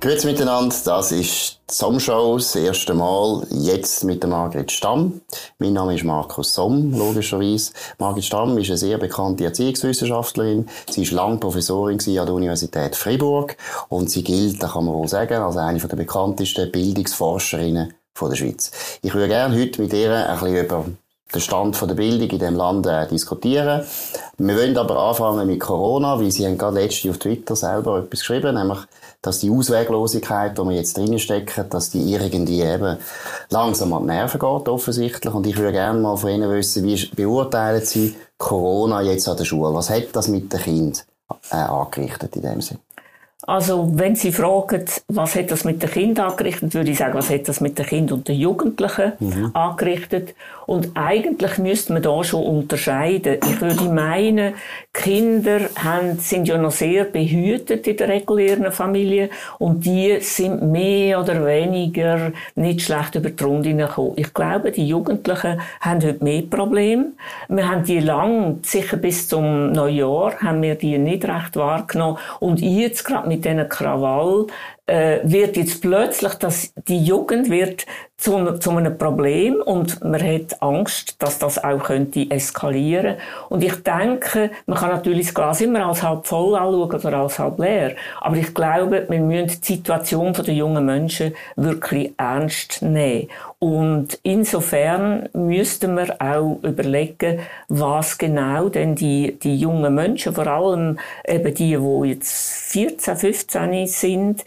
Grüezi miteinander, das ist die Somm-Show, das erste Mal, jetzt mit der Margret Stamm. Mein Name ist Markus Somm, logischerweise. Margret Stamm ist eine sehr bekannte Erziehungswissenschaftlerin. Sie ist lange Professorin an der Universität Fribourg und sie gilt, da kann man wohl sagen, als eine der bekanntesten Bildungsforscherinnen der Schweiz. Ich würde gerne heute mit ihr ein bisschen über den Stand der Bildung in diesem Land äh, diskutieren. Wir wollen aber anfangen mit Corona, weil Sie haben gerade letztens auf Twitter selber etwas geschrieben, nämlich dass die Ausweglosigkeit, wo wir jetzt drin stecken, dass die irgendwie eben langsam an die Nerven geht, offensichtlich. Und ich würde gerne mal von Ihnen wissen, wie beurteilen Sie Corona jetzt an der Schule? Was hat das mit den Kindern äh, angerichtet in dem Sinne? Also, wenn Sie fragen, was hat das mit den Kindern angerichtet, würde ich sagen, was hat das mit den Kindern und den Jugendlichen mhm. angerichtet. Und eigentlich müsste man da schon unterscheiden. Ich würde meinen, Kinder haben, sind ja noch sehr behütet in der regulären Familie und die sind mehr oder weniger nicht schlecht über die Runde gekommen. Ich glaube, die Jugendlichen haben heute mehr Probleme. Wir haben die lang, sicher bis zum Neujahr, haben wir die nicht recht wahrgenommen. Und jetzt gerade mit diesen Krawall äh, wird jetzt plötzlich, dass die Jugend wird zu, zu einem Problem und man hat Angst, dass das auch könnte eskalieren. Und ich denke, man kann natürlich das Glas immer als halb voll anschauen oder als halb leer. Aber ich glaube, wir müssen die Situation der jungen Menschen wirklich ernst nehmen. Und insofern müssten wir auch überlegen, was genau denn die, die jungen Menschen, vor allem eben die, die jetzt 14, 15 sind,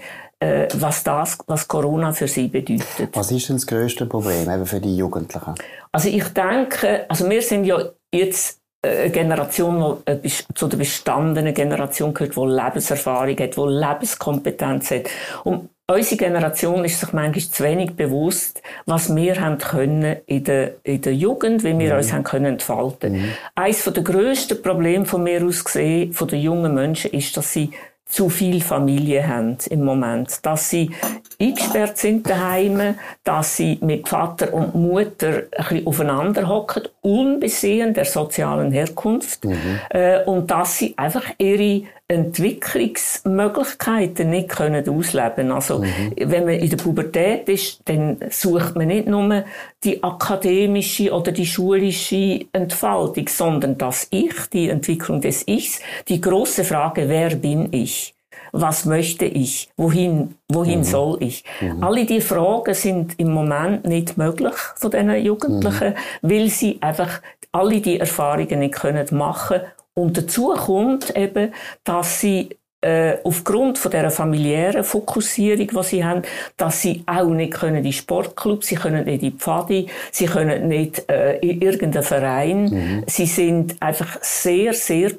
was das, was Corona für sie bedeutet. Was ist denn das größte Problem eben für die Jugendlichen? Also ich denke, also wir sind ja jetzt eine Generation, die zu der bestandenen Generation gehört, die Lebenserfahrung hat, die Lebenskompetenz hat. Und unsere Generation ist sich manchmal zu wenig bewusst, was wir haben können in der, in der Jugend, wie wir mhm. uns haben können entfalten. Mhm. Eines der grössten Probleme von mir aus gesehen, von den jungen Menschen, ist, dass sie zu viel Familie haben im Moment. Dass sie eingesperrt sind daheim, dass sie mit Vater und Mutter ein bisschen aufeinander hocken, unbesehen der sozialen Herkunft, mhm. äh, und dass sie einfach ihre Entwicklungsmöglichkeiten nicht können ausleben Also, mhm. wenn man in der Pubertät ist, dann sucht man nicht nur die akademische oder die schulische Entfaltung, sondern das Ich, die Entwicklung des Ichs, die große Frage, wer bin ich? Was möchte ich? Wohin, wohin mhm. soll ich? Mhm. Alle die Fragen sind im Moment nicht möglich von diesen Jugendlichen, mhm. weil sie einfach alle die Erfahrungen nicht können machen und dazu kommt eben, dass sie äh, aufgrund von der familiären Fokussierung, die sie haben, dass sie auch nicht können in Sportclub, sie können nicht in die Pfadi, sie können nicht äh, in irgendeinen Verein. Mhm. Sie sind einfach sehr, sehr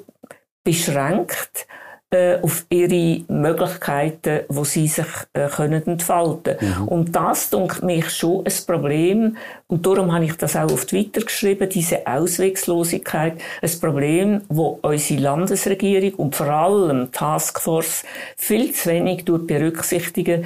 beschränkt äh, auf ihre Möglichkeiten, wo sie sich äh, können entfalten. Mhm. Und das denkt mich schon ein Problem. Und darum habe ich das auch auf Twitter geschrieben, diese Auswegslosigkeit, ein Problem, wo unsere Landesregierung und vor allem Taskforce viel zu wenig berücksichtigen,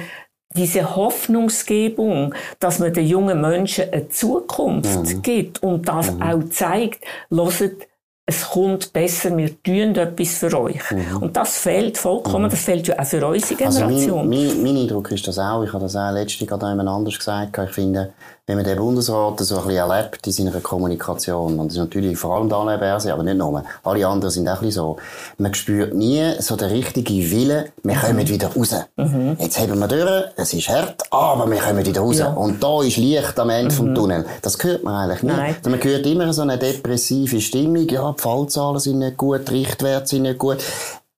diese Hoffnungsgebung, dass man den jungen Menschen eine Zukunft mhm. gibt und das mhm. auch zeigt, loset es kommt besser, wir tun etwas für euch. Mhm. Und das fehlt vollkommen, mhm. das fehlt ja auch für unsere Generation. Also mein, mein, mein, Eindruck ist das auch, ich habe das auch letztens gerade jemand anders gesagt, ich finde, wenn man den Bundesrat so ein bisschen erlebt in seiner Kommunikation, und das ist natürlich vor allem Daniel Berse, aber nicht nur, alle anderen sind auch ein bisschen so, man spürt nie so den richtigen Willen, wir mhm. kommen wieder raus. Mhm. Jetzt haben wir durch, es ist hart, aber wir kommen wieder raus. Ja. Und da ist Licht am Ende mhm. vom Tunnel. Das hört man eigentlich nicht. Nein. Man hört immer so eine depressive Stimmung, ja, die Fallzahlen sind nicht gut, die Richtwerte sind nicht gut.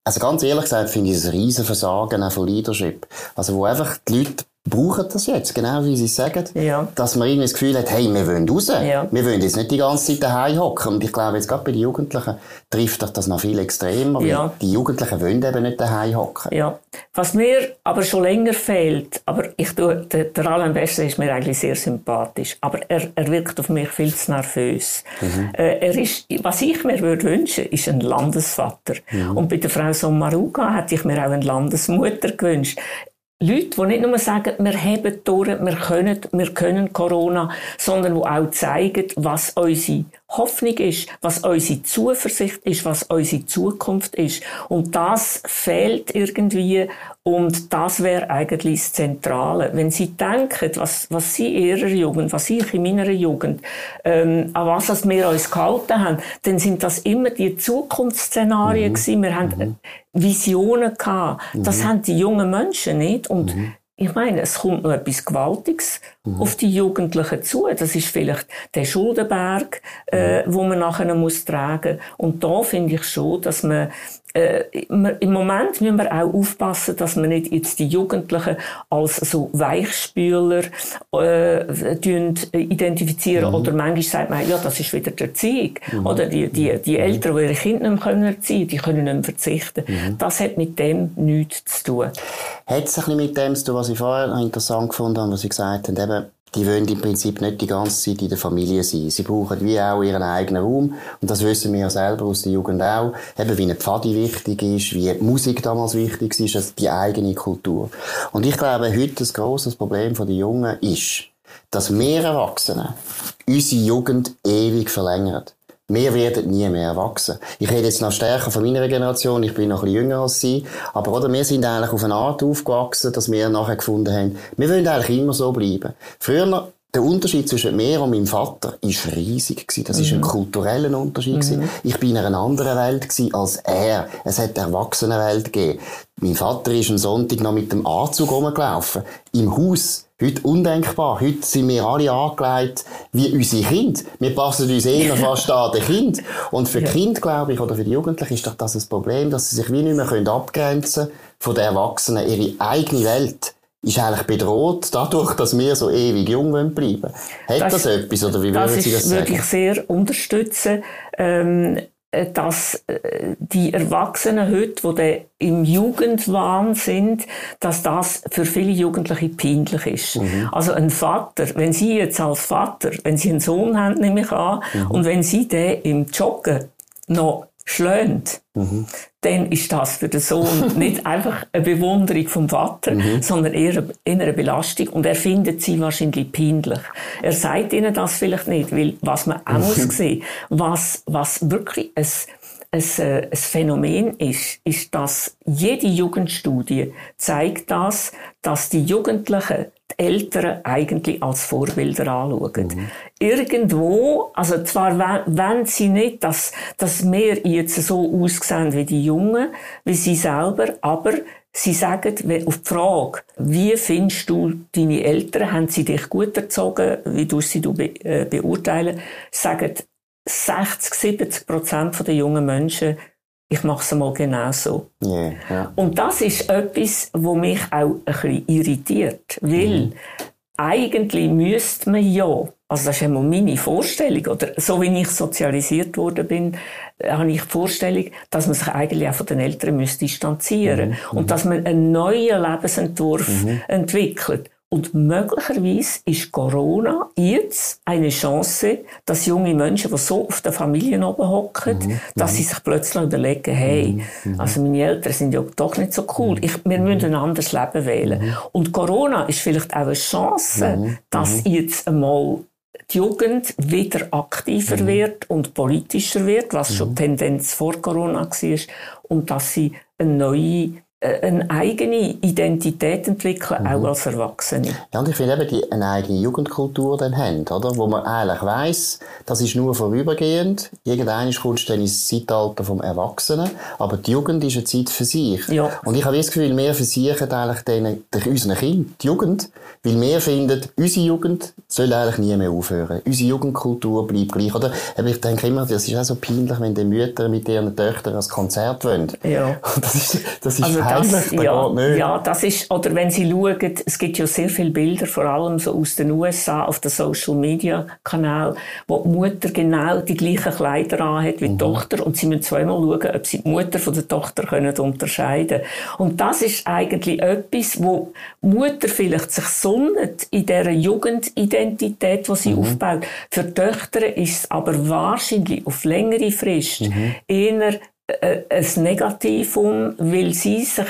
Also ganz ehrlich gesagt finde ich es ein riesen Versagen auch von Leadership. Also wo einfach die Leute brauchen das jetzt, genau wie Sie sagen, ja. dass man irgendwie das Gefühl hat, hey, wir wollen raus. Ja. Wir wollen jetzt nicht die ganze Zeit daheim hocken. Und ich glaube, jetzt gerade bei den Jugendlichen trifft das noch viel extremer, ja. die Jugendlichen wollen eben nicht daheim hocken. Ja. Was mir aber schon länger fehlt, aber ich tue, der, der Alain Besser ist mir eigentlich sehr sympathisch, aber er, er wirkt auf mich viel zu nervös. Mhm. Äh, er ist, was ich mir würde wünschen, ist ein Landesvater. Mhm. Und bei der Frau Sommaruga hätte ich mir auch eine Landesmutter gewünscht. Leute, die nicht nur sagen, wir haben durch, wir können, wir können Corona, sondern die auch zeigen, was unsere Hoffnung ist, was unsere Zuversicht ist, was unsere Zukunft ist. Und das fehlt irgendwie und das wäre eigentlich das Zentrale. Wenn Sie denken, was, was Sie in Ihrer Jugend, was ich in meiner Jugend, ähm, an was wir uns gehalten haben, dann sind das immer die Zukunftsszenarien mhm. gewesen. Wir haben mhm. Visionen gehabt. Das mhm. haben die jungen Menschen nicht. Und mhm. Ich meine, es kommt noch etwas Gewaltiges mhm. auf die Jugendlichen zu. Das ist vielleicht der Schuldenberg, äh, mhm. wo man nachher muss tragen. Und da finde ich schon, dass man äh, im Moment müssen wir auch aufpassen, dass wir nicht jetzt die Jugendlichen als so Weichspüler äh, identifizieren mhm. oder manchmal sagt man, ja, das ist wieder der Erziehung mhm. oder die, die, die mhm. Eltern, die ihre Kinder nicht mehr erziehen können, die können nicht mehr verzichten. Mhm. Das hat mit dem nichts zu tun. Hat es ein bisschen mit dem zu tun, was ich vorher interessant gefunden habe, was Sie gesagt haben, eben die wollen im Prinzip nicht die ganze Zeit in der Familie sein. Sie brauchen wie auch ihren eigenen Raum. Und das wissen wir ja selber aus der Jugend auch. Eben wie eine Pfadi wichtig ist, wie Musik damals wichtig ist, also die eigene Kultur. Und ich glaube, heute das grosses Problem der Jungen ist, dass wir Erwachsene unsere Jugend ewig verlängern. Wir werden nie mehr erwachsen. Ich rede jetzt noch stärker von meiner Generation, ich bin noch ein bisschen jünger als Sie, aber oder, wir sind eigentlich auf eine Art aufgewachsen, dass wir nachher gefunden haben, wir wollen eigentlich immer so bleiben. Früher der Unterschied zwischen mir und meinem Vater ist riesig gewesen. Das mhm. ist ein kultureller Unterschied mhm. Ich bin in einer anderen Welt gewesen als er. Es hat eine Erwachsenenwelt gegeben. Mein Vater ist am Sonntag noch mit dem Anzug rumgelaufen. Im Haus. Heute undenkbar. Heute sind wir alle angelegt wie unsere Kinder. Wir passen uns eher fast an den Kind. Und für ja. Kind, glaube ich, oder für die Jugendlichen ist doch das ein Problem, dass sie sich wie nicht mehr abgrenzen können von den Erwachsenen. Ihre eigene Welt ist eigentlich bedroht dadurch, dass wir so ewig jung bleiben Hat das, das etwas, oder wie würden Sie das sagen? Das würde ich sehr unterstützen. Ähm, äh, dass äh, die Erwachsenen heute, die im Jugendwahn sind, dass das für viele Jugendliche peinlich ist. Mhm. Also ein Vater, wenn Sie jetzt als Vater, wenn Sie einen Sohn haben, nehme ich an, mhm. und wenn Sie den im Joggen noch schlägt, mhm. dann ist das für den Sohn nicht einfach eine Bewunderung vom Vater, mhm. sondern eher eine Belastung. Und er findet sie wahrscheinlich peinlich. Er sagt ihnen das vielleicht nicht, weil was man auch muss mhm. sehen, was, was wirklich ein ein, äh, ein Phänomen ist, ist, dass jede Jugendstudie zeigt das, dass die Jugendlichen Eltern eigentlich als Vorbilder anschauen. Mhm. Irgendwo, also zwar wenn sie nicht, dass, dass wir jetzt so aussehen wie die Jungen, wie sie selber, aber Sie sagen auf die Frage, wie findest du deine Eltern, haben sie dich gut erzogen, wie du sie be äh, beurteilen, sagen 60, 70 Prozent der jungen Menschen, ich mache es mal genau so. Yeah, yeah. Und das ist etwas, was mich auch ein bisschen irritiert, weil mhm. eigentlich müsste man ja, also das ist einmal meine Vorstellung, oder so wie ich sozialisiert worden bin, äh, habe ich die Vorstellung, dass man sich eigentlich auch von den Eltern müsste distanzieren mhm. und dass man einen neuen Lebensentwurf mhm. entwickelt. Und möglicherweise ist Corona jetzt eine Chance, dass junge Menschen, die so auf der Familie oben hocken, mhm. dass sie sich plötzlich überlegen, hey, mhm. mhm. also meine Eltern sind ja doch nicht so cool. Ich, wir mhm. müssen ein anderes Leben wählen. Mhm. Und Corona ist vielleicht auch eine Chance, mhm. dass jetzt einmal die Jugend wieder aktiver wird und politischer wird, was schon Tendenz vor Corona war, und dass sie eine neue eine eigene Identität entwickeln, mhm. auch als Erwachsene. Ja, und ich finde eben, die eine eigene Jugendkultur dann haben, oder? Wo man eigentlich weiss, das ist nur vorübergehend. Irgendwann kommst du dann ins Zeitalter vom Erwachsenen. Aber die Jugend ist eine Zeit für sich. Ja. Und ich habe das Gefühl, wir versichern eigentlich den, durch unseren Kindern die Jugend, weil wir finden, unsere Jugend soll eigentlich nie mehr aufhören. Unsere Jugendkultur bleibt gleich, oder? Aber ich denke immer, das ist auch so peinlich, wenn die Mütter mit ihren Töchtern ein Konzert wollen. Ja. Das ist, das ist also das, ja, ja, das ist, oder wenn Sie schauen, es gibt ja sehr viele Bilder, vor allem so aus den USA auf den Social Media Kanal, wo die Mutter genau die gleichen Kleider anhat wie die mhm. Tochter und sie müssen zweimal schauen, ob sie die Mutter von der Tochter können unterscheiden. Und das ist eigentlich etwas, wo Mutter vielleicht sich sonnet in dieser Jugendidentität, die sie mhm. aufbaut. Für die Töchter ist es aber wahrscheinlich auf längere Frist mhm. eher äh, ein Negativum, weil sie sich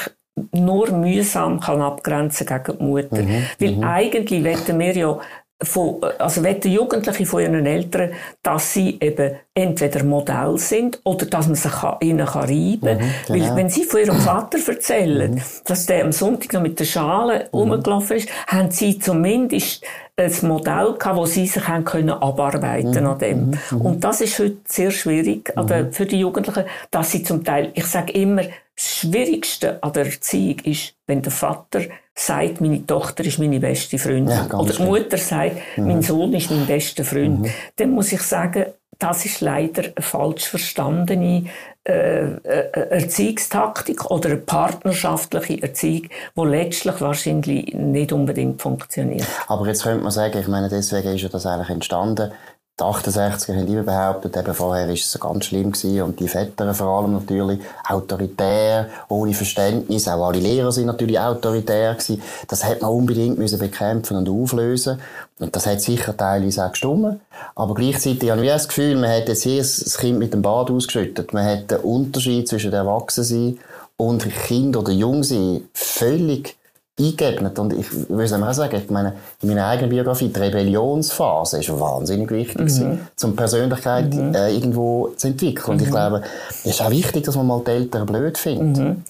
nur mühsam kann abgrenzen gegen die Mutter. Mhm, weil mhm. eigentlich wollen wir ja von, also wenn die Jugendlichen von ihren Eltern, dass sie eben entweder Modell sind oder dass man sich ihnen kann reiben kann. Mhm, genau. Weil wenn sie von ihrem Vater erzählen, mhm. dass der am Sonntag noch mit der Schale mhm. rumgelaufen ist, haben sie zumindest ein Modell gehabt, wo sie sich haben können abarbeiten mhm. an dem. Mhm. mhm. Und das ist heute sehr schwierig mhm. für die Jugendlichen, dass sie zum Teil, ich sage immer, das Schwierigste an der Erziehung ist, wenn der Vater sagt, meine Tochter ist meine beste Freundin. Ja, oder die Mutter sagt, mhm. mein Sohn ist mein bester Freund. Mhm. Dann muss ich sagen, das ist leider eine falsch verstandene äh, äh, Erziehungstaktik oder eine partnerschaftliche Erziehung, die letztlich wahrscheinlich nicht unbedingt funktioniert. Aber jetzt könnte man sagen, ich meine, deswegen ist ja das eigentlich entstanden, die 68er haben immer behauptet, eben vorher war es ganz schlimm gewesen und die Väter vor allem natürlich autoritär, ohne Verständnis. Auch alle Lehrer sind natürlich autoritär gewesen. Das hat man unbedingt müssen bekämpfen und auflösen. Und das hat sicher teilweise auch gestummen. Aber gleichzeitig habe ich das Gefühl, man hat jetzt hier das Kind mit dem Bad ausgeschüttet. Man hat den Unterschied zwischen Erwachsensein und Kind oder Jungsein völlig eingeebnet. Und ich würde auch sagen, ich meine, in meiner eigenen Biografie, die Rebellionsphase ist wahnsinnig wichtig, mhm. um Persönlichkeit mhm. äh, irgendwo zu entwickeln. Und ich mhm. glaube, es ist auch wichtig, dass man mal die Eltern blöd findet. Mhm.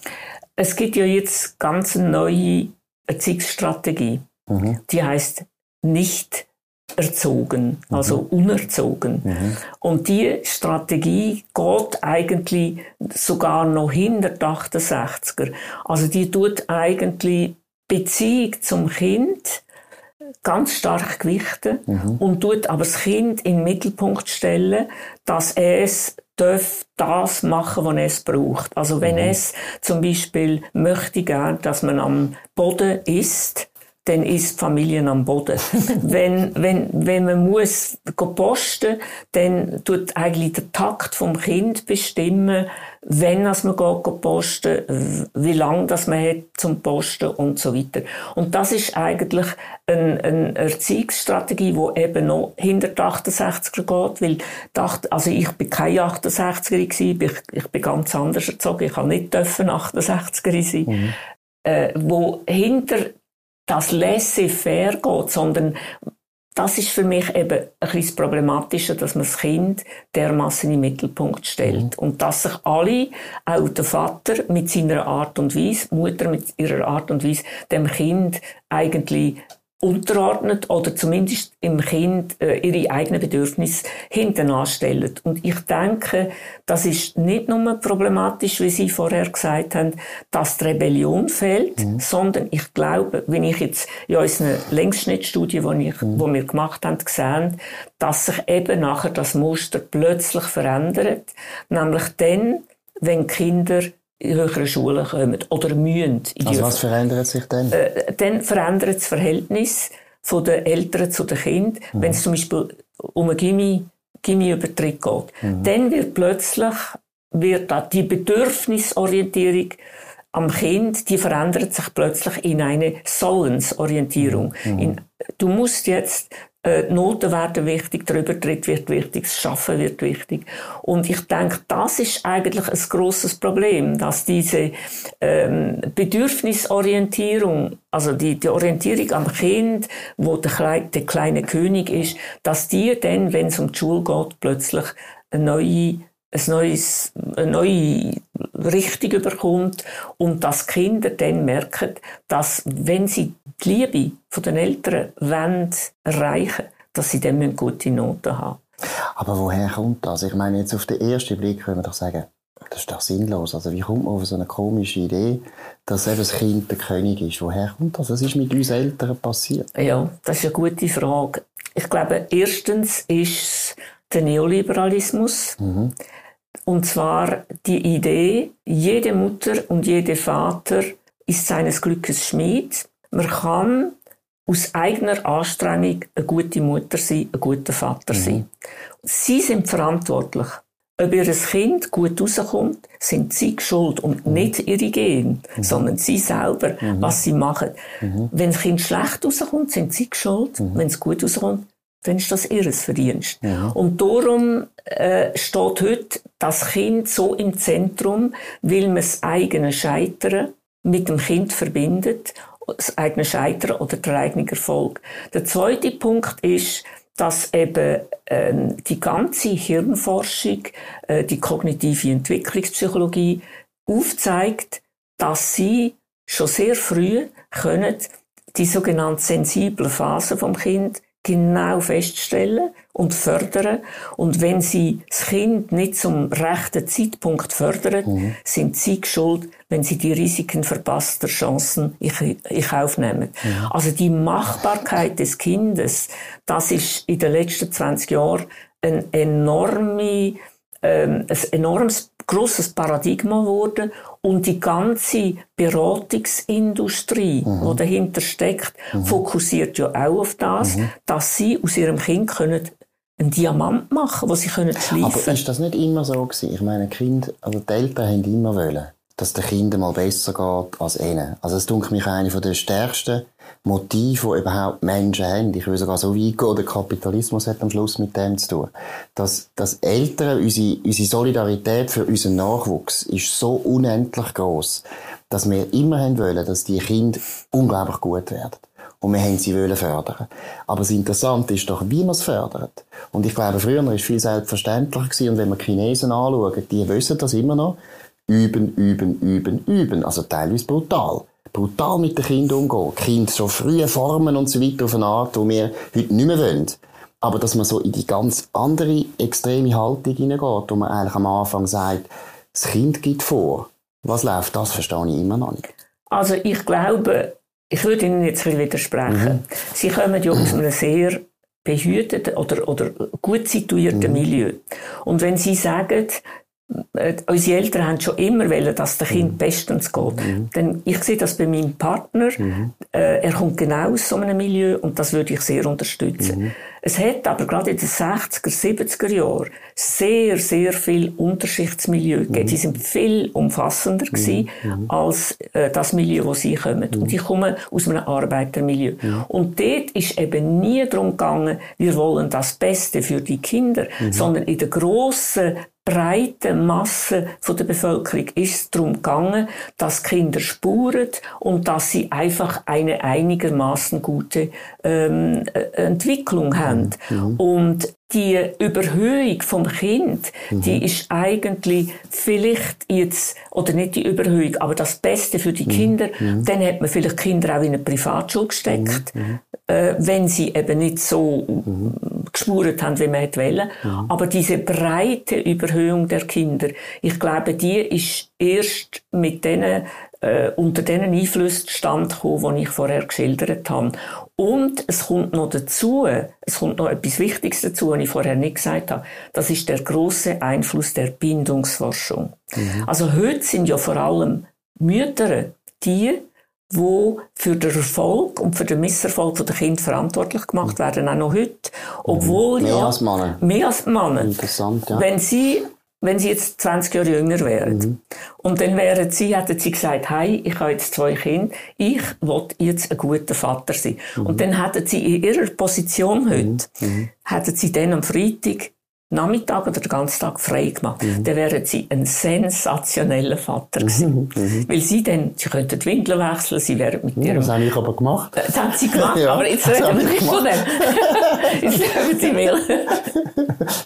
Es gibt ja jetzt ganz eine neue Erziehungsstrategie. Mhm. Die heißt nicht erzogen, also mhm. unerzogen. Mhm. Und die Strategie geht eigentlich sogar noch hinter die 68er. Also die tut eigentlich Beziehung zum Kind ganz stark gewichten mhm. und tut aber das Kind in den Mittelpunkt stellen, dass es darf das machen, was es braucht. Also wenn mhm. es zum Beispiel möchte gern, dass man am Boden isst, dann ist die Familie am Boden. wenn, wenn, wenn man muss posten, dann tut eigentlich der Takt vom Kind bestimmen, wenn man geht posten, wie lange das man hat zum Posten und so weiter. Und das ist eigentlich eine, eine Erziehungsstrategie, die eben noch hinter die 68er geht, weil dachte, also ich bin kein 68er gewesen, ich, ich bin ganz anders erzogen, ich kann nicht 68er sein, mhm. äh, wo hinter das laissez-faire geht, sondern das ist für mich eben ein bisschen problematischer, dass man das Kind dermaßen im Mittelpunkt stellt. Mhm. Und dass sich alle, auch der Vater mit seiner Art und Weise, Mutter mit ihrer Art und Weise, dem Kind eigentlich unterordnet oder zumindest im Kind äh, ihre eigenen Bedürfnisse hinten anstellen. Und ich denke, das ist nicht nur problematisch, wie Sie vorher gesagt haben, dass die Rebellion fehlt, mhm. sondern ich glaube, wenn ich jetzt in unserer Längsschnittstudie, die, ich, mhm. die wir gemacht haben, gesehen, dass sich eben nachher das Muster plötzlich verändert, nämlich dann, wenn Kinder in höheren Schulen kommen oder mühen. Also was verändert sich denn? Äh, dann verändert das Verhältnis von den Eltern zu den Kindern, mhm. wenn es zum Beispiel um einen Gimmi, Gimmi-Übertritt geht. Mhm. Dann wird plötzlich wird die Bedürfnisorientierung am Kind, die verändert sich plötzlich in eine Sollensorientierung. Mhm. In, du musst jetzt äh, Noten werden wichtig, der Übertritt wird wichtig, das Schaffen wird wichtig. Und ich denke, das ist eigentlich ein großes Problem, dass diese ähm, Bedürfnisorientierung, also die, die Orientierung am Kind, wo der, Klei der kleine König ist, dass die dann, wenn es um die Schule geht, plötzlich eine neue ein neues, eine neue Richtung überkommt und dass Kinder dann merken, dass wenn sie die Liebe von den Eltern wollen, erreichen dass sie dann gute Noten haben Aber woher kommt das? Ich meine, jetzt auf den ersten Blick können wir doch sagen, das ist doch sinnlos. Also wie kommt man auf so eine komische Idee, dass eben das Kind der König ist? Woher kommt das? Was ist mit uns Eltern passiert? Ja, das ist eine gute Frage. Ich glaube, erstens ist der Neoliberalismus. Mhm. Und zwar die Idee, jede Mutter und jeder Vater ist seines Glückes Schmied. Man kann aus eigener Anstrengung eine gute Mutter sein, ein guter Vater mhm. sein. Sie sind verantwortlich. Ob ihr Kind gut rauskommt, sind sie schuld und mhm. nicht ihre Gene, mhm. sondern sie selber, mhm. was sie machen. Mhm. Wenn das Kind schlecht rauskommt, sind sie schuld. Wenn es gut rauskommt, dann ist das ihres Verdienst. Ja. Und darum äh, steht heute das Kind so im Zentrum, weil man das eigene Scheitern mit dem Kind verbindet das eigene Scheitern oder der eigene Erfolg. Der zweite Punkt ist, dass eben ähm, die ganze Hirnforschung, äh, die kognitive Entwicklungspsychologie aufzeigt, dass sie schon sehr früh können die sogenannte sensible Phase vom Kind genau feststellen und fördern. Und wenn sie das Kind nicht zum rechten Zeitpunkt fördern, mhm. sind sie schuld, wenn sie die Risiken verpasster Chancen in Kauf nehmen. Mhm. Also die Machbarkeit des Kindes, das ist in den letzten 20 Jahren ein enorme, ähm, ein enormes grosses Paradigma geworden und die ganze Beratungsindustrie, mhm. die dahinter steckt, mhm. fokussiert ja auch auf das, mhm. dass sie aus ihrem Kind können einen Diamant machen, wo sie können schleifen. Aber ist das nicht immer so gewesen? Ich meine, Kind, also die Eltern haben immer wollen, dass den Kindern mal besser geht als ihnen. Also es dunkelt mich eine von der stärksten Motive, die überhaupt Menschen haben. Ich will sogar so weit gehen, der Kapitalismus hat am Schluss mit dem zu tun. Dass, dass Eltern, unsere, unsere Solidarität für unseren Nachwuchs ist so unendlich groß, dass wir immer haben wollen, dass die Kinder unglaublich gut werden. Und wir haben sie wollen fördern. Aber das Interessante ist doch, wie man es fördert. Und ich glaube, früher war es viel selbstverständlicher. Und wenn wir Chinesen anschauen, die wissen das immer noch. Üben, üben, üben, üben. Also teilweise brutal brutal mit den Kindern umgehen. Kinder so früh formen und so weiter auf eine Art, die wir heute nicht mehr wollen. Aber dass man so in die ganz andere, extreme Haltung hineingeht, wo man eigentlich am Anfang sagt, das Kind geht vor. Was läuft, das verstehe ich immer noch nicht. Also ich glaube, ich würde Ihnen jetzt widersprechen. Mhm. Sie kommen ja aus einem sehr behüteten oder, oder gut situierten mhm. Milieu. Und wenn Sie sagen, äh, unsere Eltern haben schon immer wollen, dass der Kind mhm. bestens geht. Mhm. Denn ich sehe das bei meinem Partner. Mhm. Äh, er kommt genau aus so einem Milieu und das würde ich sehr unterstützen. Mhm. Es hat aber gerade in den 60er, 70er Jahren sehr, sehr viel Unterschichtsmilieu gegeben. Mhm. Die sind viel umfassender mhm. gewesen als äh, das Milieu, wo sie kommen. Und ich komme aus einem Arbeitermilieu. Und dort ist eben nie darum gegangen, wir wollen das Beste für die Kinder, sondern in der grossen breiten Masse von der Bevölkerung ist darum gegangen, dass Kinder spuren und dass sie einfach eine einigermaßen gute ähm, äh, Entwicklung haben. Mhm. Und die Überhöhung vom Kind, mhm. die ist eigentlich vielleicht jetzt, oder nicht die Überhöhung, aber das Beste für die mhm. Kinder, mhm. dann hat man vielleicht Kinder auch in eine Privatschule gesteckt, mhm. mhm. äh, wenn sie eben nicht so mhm. gespurt haben, wie man hätte wollen. Aber diese breite Überhöhung der Kinder, ich glaube, die ist erst mit denen äh, unter diesen Einflüssen stand gekommen, die ich vorher geschildert habe. Und es kommt noch dazu, es kommt noch etwas Wichtiges dazu, was ich vorher nicht gesagt habe. Das ist der große Einfluss der Bindungsforschung. Mhm. Also heute sind ja vor allem Mütter die, wo für den Erfolg und für den Misserfolg der Kinder verantwortlich gemacht werden, auch noch heute. Obwohl mehr ja, als Männer. Mehr als Männer. Interessant, ja. Wenn sie wenn sie jetzt 20 Jahre jünger wären. Mhm. Und dann wären sie, hätten sie gesagt, hey, ich habe jetzt zwei Kinder, ich will jetzt ein guter Vater sein. Mhm. Und dann hätten sie in ihrer Position heute, mhm. mhm. hätten sie dann am Freitag Nachmittag oder den ganzen Tag frei gemacht, mhm. dann wären sie ein sensationeller Vater gewesen. Mhm. mhm. Weil sie dann, sie könnten die Windeln wechseln, sie wären mit ihrem... Das habe ich aber gemacht. Das haben sie gemacht, ja, aber jetzt reden wir nicht von dem. jetzt dürfen sie wählen.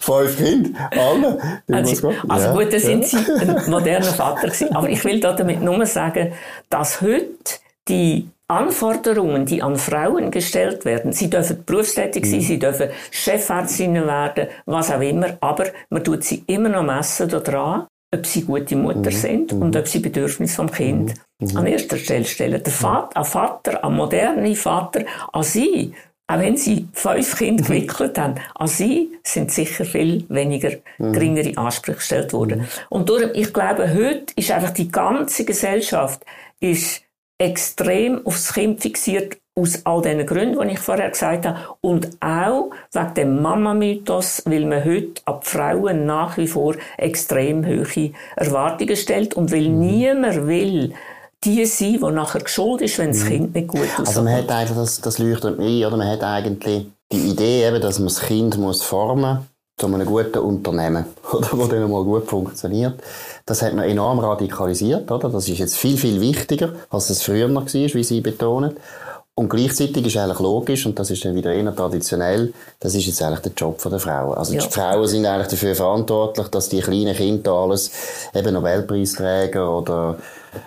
Fünf Kinder, alle. Also, also gut, dann sind sie ein moderner Vater gewesen. Aber ich will damit nur sagen, dass heute die Anforderungen, die an Frauen gestellt werden. Sie dürfen berufstätig sein, mhm. sie dürfen Chefärztinnen werden, was auch immer, aber man tut sie immer noch messen daran, ob sie gute Mutter mhm. sind und mhm. ob sie Bedürfnisse vom Kind mhm. mhm. an erster Stelle stellen. Der Vater, ein Vater, ein moderner Vater, an sie, auch wenn sie fünf Kinder mhm. gewickelt haben, an sie sind sicher viel weniger geringere Ansprüche gestellt worden. Und darum, ich glaube, heute ist einfach die ganze Gesellschaft ist extrem aufs Kind fixiert, aus all diesen Gründen, die ich vorher gesagt habe. Und auch wegen dem Mama-Mythos, weil man heute ab Frauen nach wie vor extrem hohe Erwartungen stellt und weil mhm. niemand will, die sein, die nachher geschuld ist, wenn das mhm. Kind nicht gut aussieht. Also man hat einfach, das, das leuchtet mir ein, oder man hat eigentlich die Idee eben, dass man das Kind muss formen zu einem guten Unternehmen, oder, wo dann mal gut funktioniert. Das hat man enorm radikalisiert, oder? Das ist jetzt viel, viel wichtiger, als es früher noch war, wie Sie betonen. Und gleichzeitig ist eigentlich logisch, und das ist dann wieder eher traditionell, das ist jetzt eigentlich der Job der Frauen. Also ja. die Frauen sind eigentlich dafür verantwortlich, dass die kleinen Kinder alles, eben Nobelpreisträger oder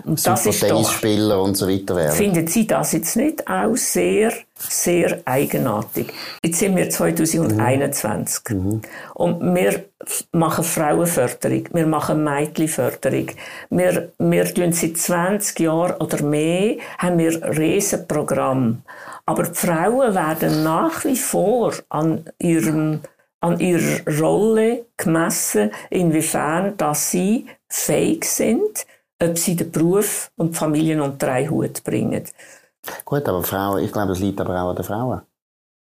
Super-Tennisspieler und so weiter werden. Finden Sie das jetzt nicht auch sehr, sehr eigenartig? Jetzt sind wir 2021 mhm. und wir machen Frauenförderung, wir machen Mädchenförderung. Wir, wir tun seit 20 Jahren oder mehr haben wir Riesenprogramm. Aber die Frauen werden nach wie vor an ihrem an ihrer Rolle gemessen, inwiefern dass sie fähig sind, ob sie den Beruf und die Familie unter einen Hut bringen. Gut, aber Frauen, ich glaube, es liegt aber auch an den Frauen.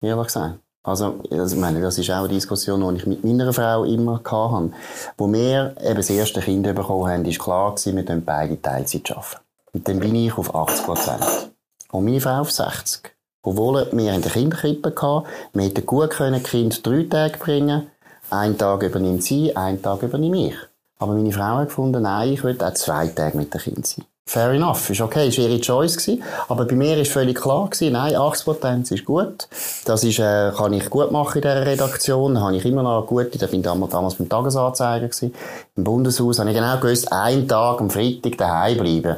Ehrlich gesagt. Also, ich meine, das ist auch eine Diskussion, die ich mit meiner Frau immer hatte. Wo wir eben das erste Kind bekommen haben, ist klar gewesen, wir können beide Teilzeit arbeiten. Und dann bin ich auf 80 Prozent. Und meine Frau auf 60. Obwohl wir in der Kinderkrippe hatten, wir hätten gut können Kind drei Tage bringen, einen Tag übernimmt sie, einen Tag übernehme ich. Aber meine Frau hat gefunden, nein, ich will auch zwei Tage mit dem Kind sein. Fair enough, ist okay, ist ihre Choice gewesen. Aber bei mir ist völlig klar gewesen, nein, 80% ist gut. Das ist, äh, kann ich gut machen in dieser Redaktion. Da habe ich immer noch gute, da bin ich damals, damals beim Tagesanzeiger gewesen. Im Bundeshaus habe ich genau gewusst, einen Tag am Freitag daheim bleiben.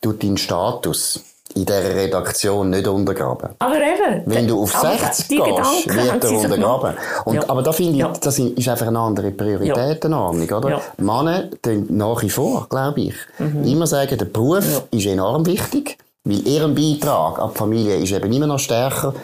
Tut deinen Status in dieser Redaktion nicht untergraben. Aber eben. Wenn du auf 60 gehst, wird er untergraben. Und, ja. Aber da finde ich, ja. das ist einfach eine andere Prioritätenordnung, oder? Ja. Männer tun nach wie vor, glaube ich, mhm. immer sagen, der Beruf ist enorm wichtig, weil ihren Beitrag an die Familie ist eben immer noch stärker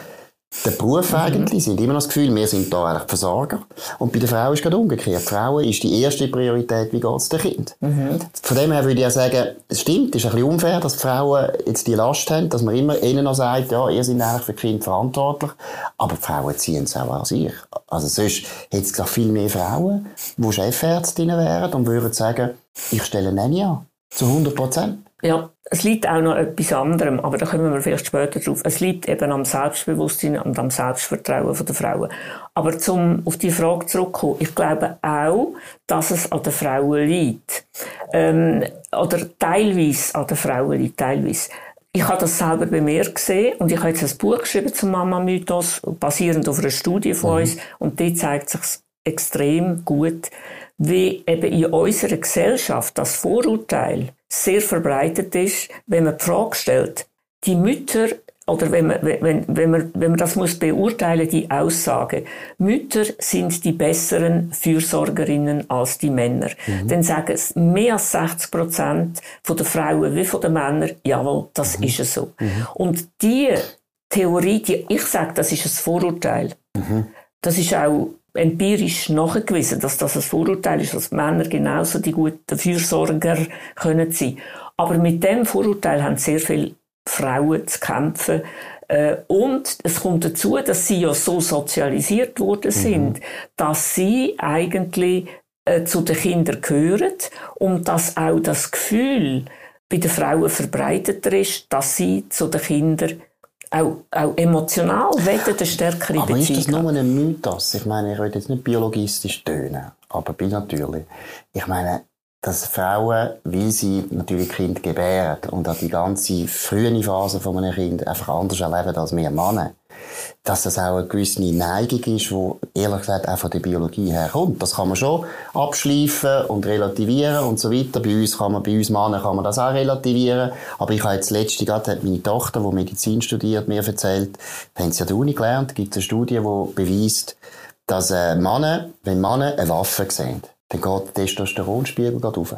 der Beruf mhm. eigentlich, sind immer noch das Gefühl, wir sind da eigentlich Versorger. Und bei der Frau ist es gerade umgekehrt. Die Frau ist die erste Priorität, wie geht es dem Kind. Mhm. Von dem her würde ich ja sagen, es stimmt, es ist ein bisschen unfair, dass die Frauen jetzt die Last haben, dass man immer ihnen noch sagt, ja, ihr seid eigentlich für das Kind verantwortlich. Aber die Frauen ziehen es auch an sich. Also sonst hätte es viel mehr Frauen, die Chefärztinnen wären und würden sagen, ich stelle eine an. Zu 100 Prozent. Ja, es liegt auch noch etwas anderem, aber da kommen wir vielleicht später drauf. Es liegt eben am Selbstbewusstsein und am Selbstvertrauen der Frauen. Aber zum auf die Frage zurückkommen, ich glaube auch, dass es an den Frauen liegt. Ähm, oder teilweise an den Frauen liegt, teilweise. Ich habe das selber bei mir gesehen und ich habe jetzt ein Buch geschrieben zum Mama-Mythos, basierend auf einer Studie von mhm. uns und die zeigt sich extrem gut, wie eben in unserer Gesellschaft das Vorurteil sehr verbreitet ist, wenn man die Frage stellt, die Mütter oder wenn man, wenn, wenn, man, wenn man das muss beurteilen, die Aussage, Mütter sind die besseren Fürsorgerinnen als die Männer. Mhm. Dann sagen es mehr als 60 Prozent von der Frauen wie von den Männern, jawohl, das mhm. ist es so. Mhm. Und die Theorie, die, ich sage, das ist ein Vorurteil. Mhm. Das ist auch empirisch nachgewiesen, dass das ein Vorurteil ist, dass Männer genauso die guten Fürsorger können sein. Aber mit dem Vorurteil haben sehr viele Frauen zu kämpfen. Äh, und es kommt dazu, dass sie ja so sozialisiert worden sind, mhm. dass sie eigentlich äh, zu den Kindern gehören und dass auch das Gefühl bei den Frauen verbreiteter ist, dass sie zu den Kindern auch, auch emotional wollen eine stärkere aber Beziehung. Aber ist das nur ein Mythos? Ich meine, ich will jetzt nicht biologistisch tönen, aber bin natürlich. Ich meine, dass Frauen, weil sie natürlich Kind gebären und auch die ganze frühe Phase von einem Kind einfach anders erleben als wir Männer, dass das auch eine gewisse Neigung ist, die ehrlich gesagt auch von der Biologie herkommt. Das kann man schon abschleifen und relativieren und so weiter. Bei uns kann man, bei uns Männern kann man das auch relativieren. Aber ich habe jetzt letzte gerade hat meine Tochter, die Medizin studiert, mir erzählt, haben sie an der Uni gelernt, gibt es eine Studie, die beweist, dass äh, Männer, wenn Männer eine Waffe sehen, dann geht der Testosteronspiegel rauf.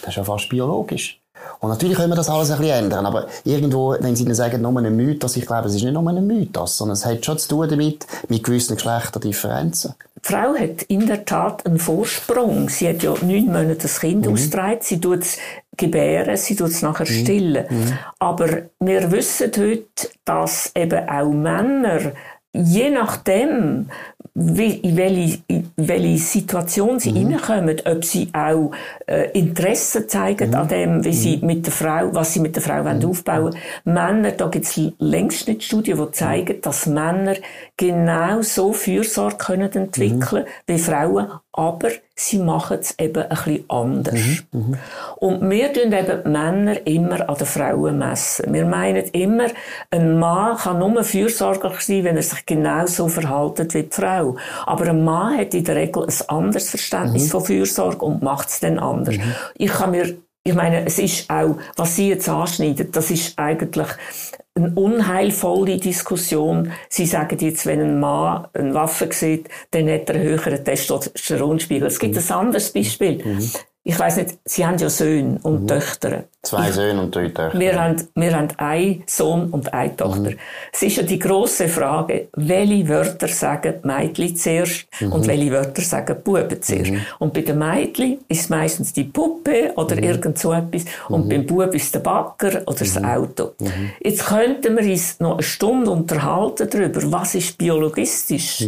Das ist ja fast biologisch. Und natürlich können wir das alles ein bisschen ändern, aber irgendwo, wenn Sie sagen, nur ein Mythos, ich glaube, es ist nicht nur ein Mythos, sondern es hat schon zu tun damit, mit gewissen Geschlechterdifferenzen. Die Frau hat in der Tat einen Vorsprung. Sie hat ja neun Monate das Kind mhm. ausgetragen, sie tut es gebären, sie tut es nachher mhm. stillen. Mhm. Aber wir wissen heute, dass eben auch Männer je nachdem, in, welche, in welche Situation sie mhm. reinkommen, ob sie auch äh, Interesse zeigen mhm. an dem, wie sie mhm. mit der Frau, was sie mit der Frau mhm. aufbauen wollen. Männer, da gibt es Längsschnittstudien, die zeigen, dass Männer genau so Fürsorge können entwickeln mhm. wie Frauen, aber sie machen es eben ein bisschen anders. Mhm. Mhm. Und wir tun eben die Männer immer an den Frauen messen. Wir meinen immer, ein Mann kann nur fürsorglich sein, wenn er sich genau so verhaltet wie die Frau. Aber ein Mann hat in der Regel ein anderes Verständnis mhm. von Fürsorge und macht es dann anders. Mhm. Ich kann mir ich meine, es ist auch, was Sie jetzt anschneiden, das ist eigentlich eine unheilvolle Diskussion. Sie sagen jetzt, wenn ein Mann eine Waffe sieht, dann hat er einen höheren Testosteronspiegel. Es gibt mhm. ein anderes Beispiel. Mhm. Ich weiß nicht, Sie haben ja Söhne und mhm. Töchter. Zwei Söhne und drei Töchter. Wir haben, wir haben einen Sohn und eine Tochter. Mhm. Es ist ja die grosse Frage, welche Wörter sagen die Mädchen zuerst mhm. und welche Wörter sagen die Buben zuerst. Mhm. Und bei den Mädchen ist es meistens die Puppe oder mhm. irgend so etwas und mhm. beim Bub ist es der Bagger oder das. Auto. Jetzt könnten wir uns noch eine Stunde unterhalten darüber, was ist biologistisch.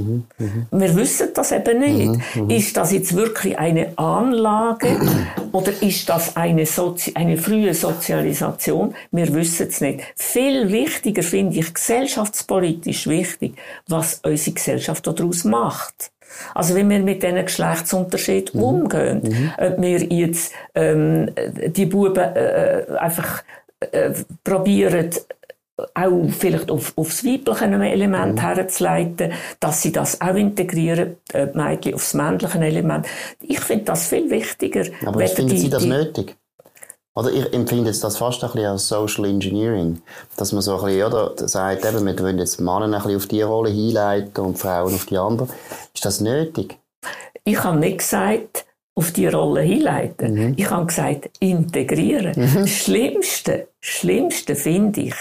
Wir wissen das eben nicht. Ist das jetzt wirklich eine Anlage oder ist das eine, Sozi eine frühe Sozialisation. Wir wissen es nicht. Viel wichtiger finde ich gesellschaftspolitisch wichtig, was unsere Gesellschaft daraus macht. Also wenn wir mit diesen Geschlechtsunterschieden mhm. umgehen, mhm. ob wir jetzt ähm, die Buben äh, einfach äh, probieren, auch vielleicht auf, aufs weibliche Element mhm. herzuleiten, dass sie das auch integrieren, äh, die Mädchen aufs männliche Element. Ich finde das viel wichtiger. Aber finden Sie das die, nötig? Oder ich empfinde jetzt das fast ein bisschen als Social Engineering. Dass man so ein bisschen, oder, sagt eben, wir wollen jetzt Männer ein bisschen auf die Rolle hinleiten und Frauen auf die andere. Ist das nötig? Ich habe nicht gesagt, auf die Rolle hinleiten. Mhm. Ich habe gesagt, integrieren. Mhm. Das Schlimmste, Schlimmste finde ich,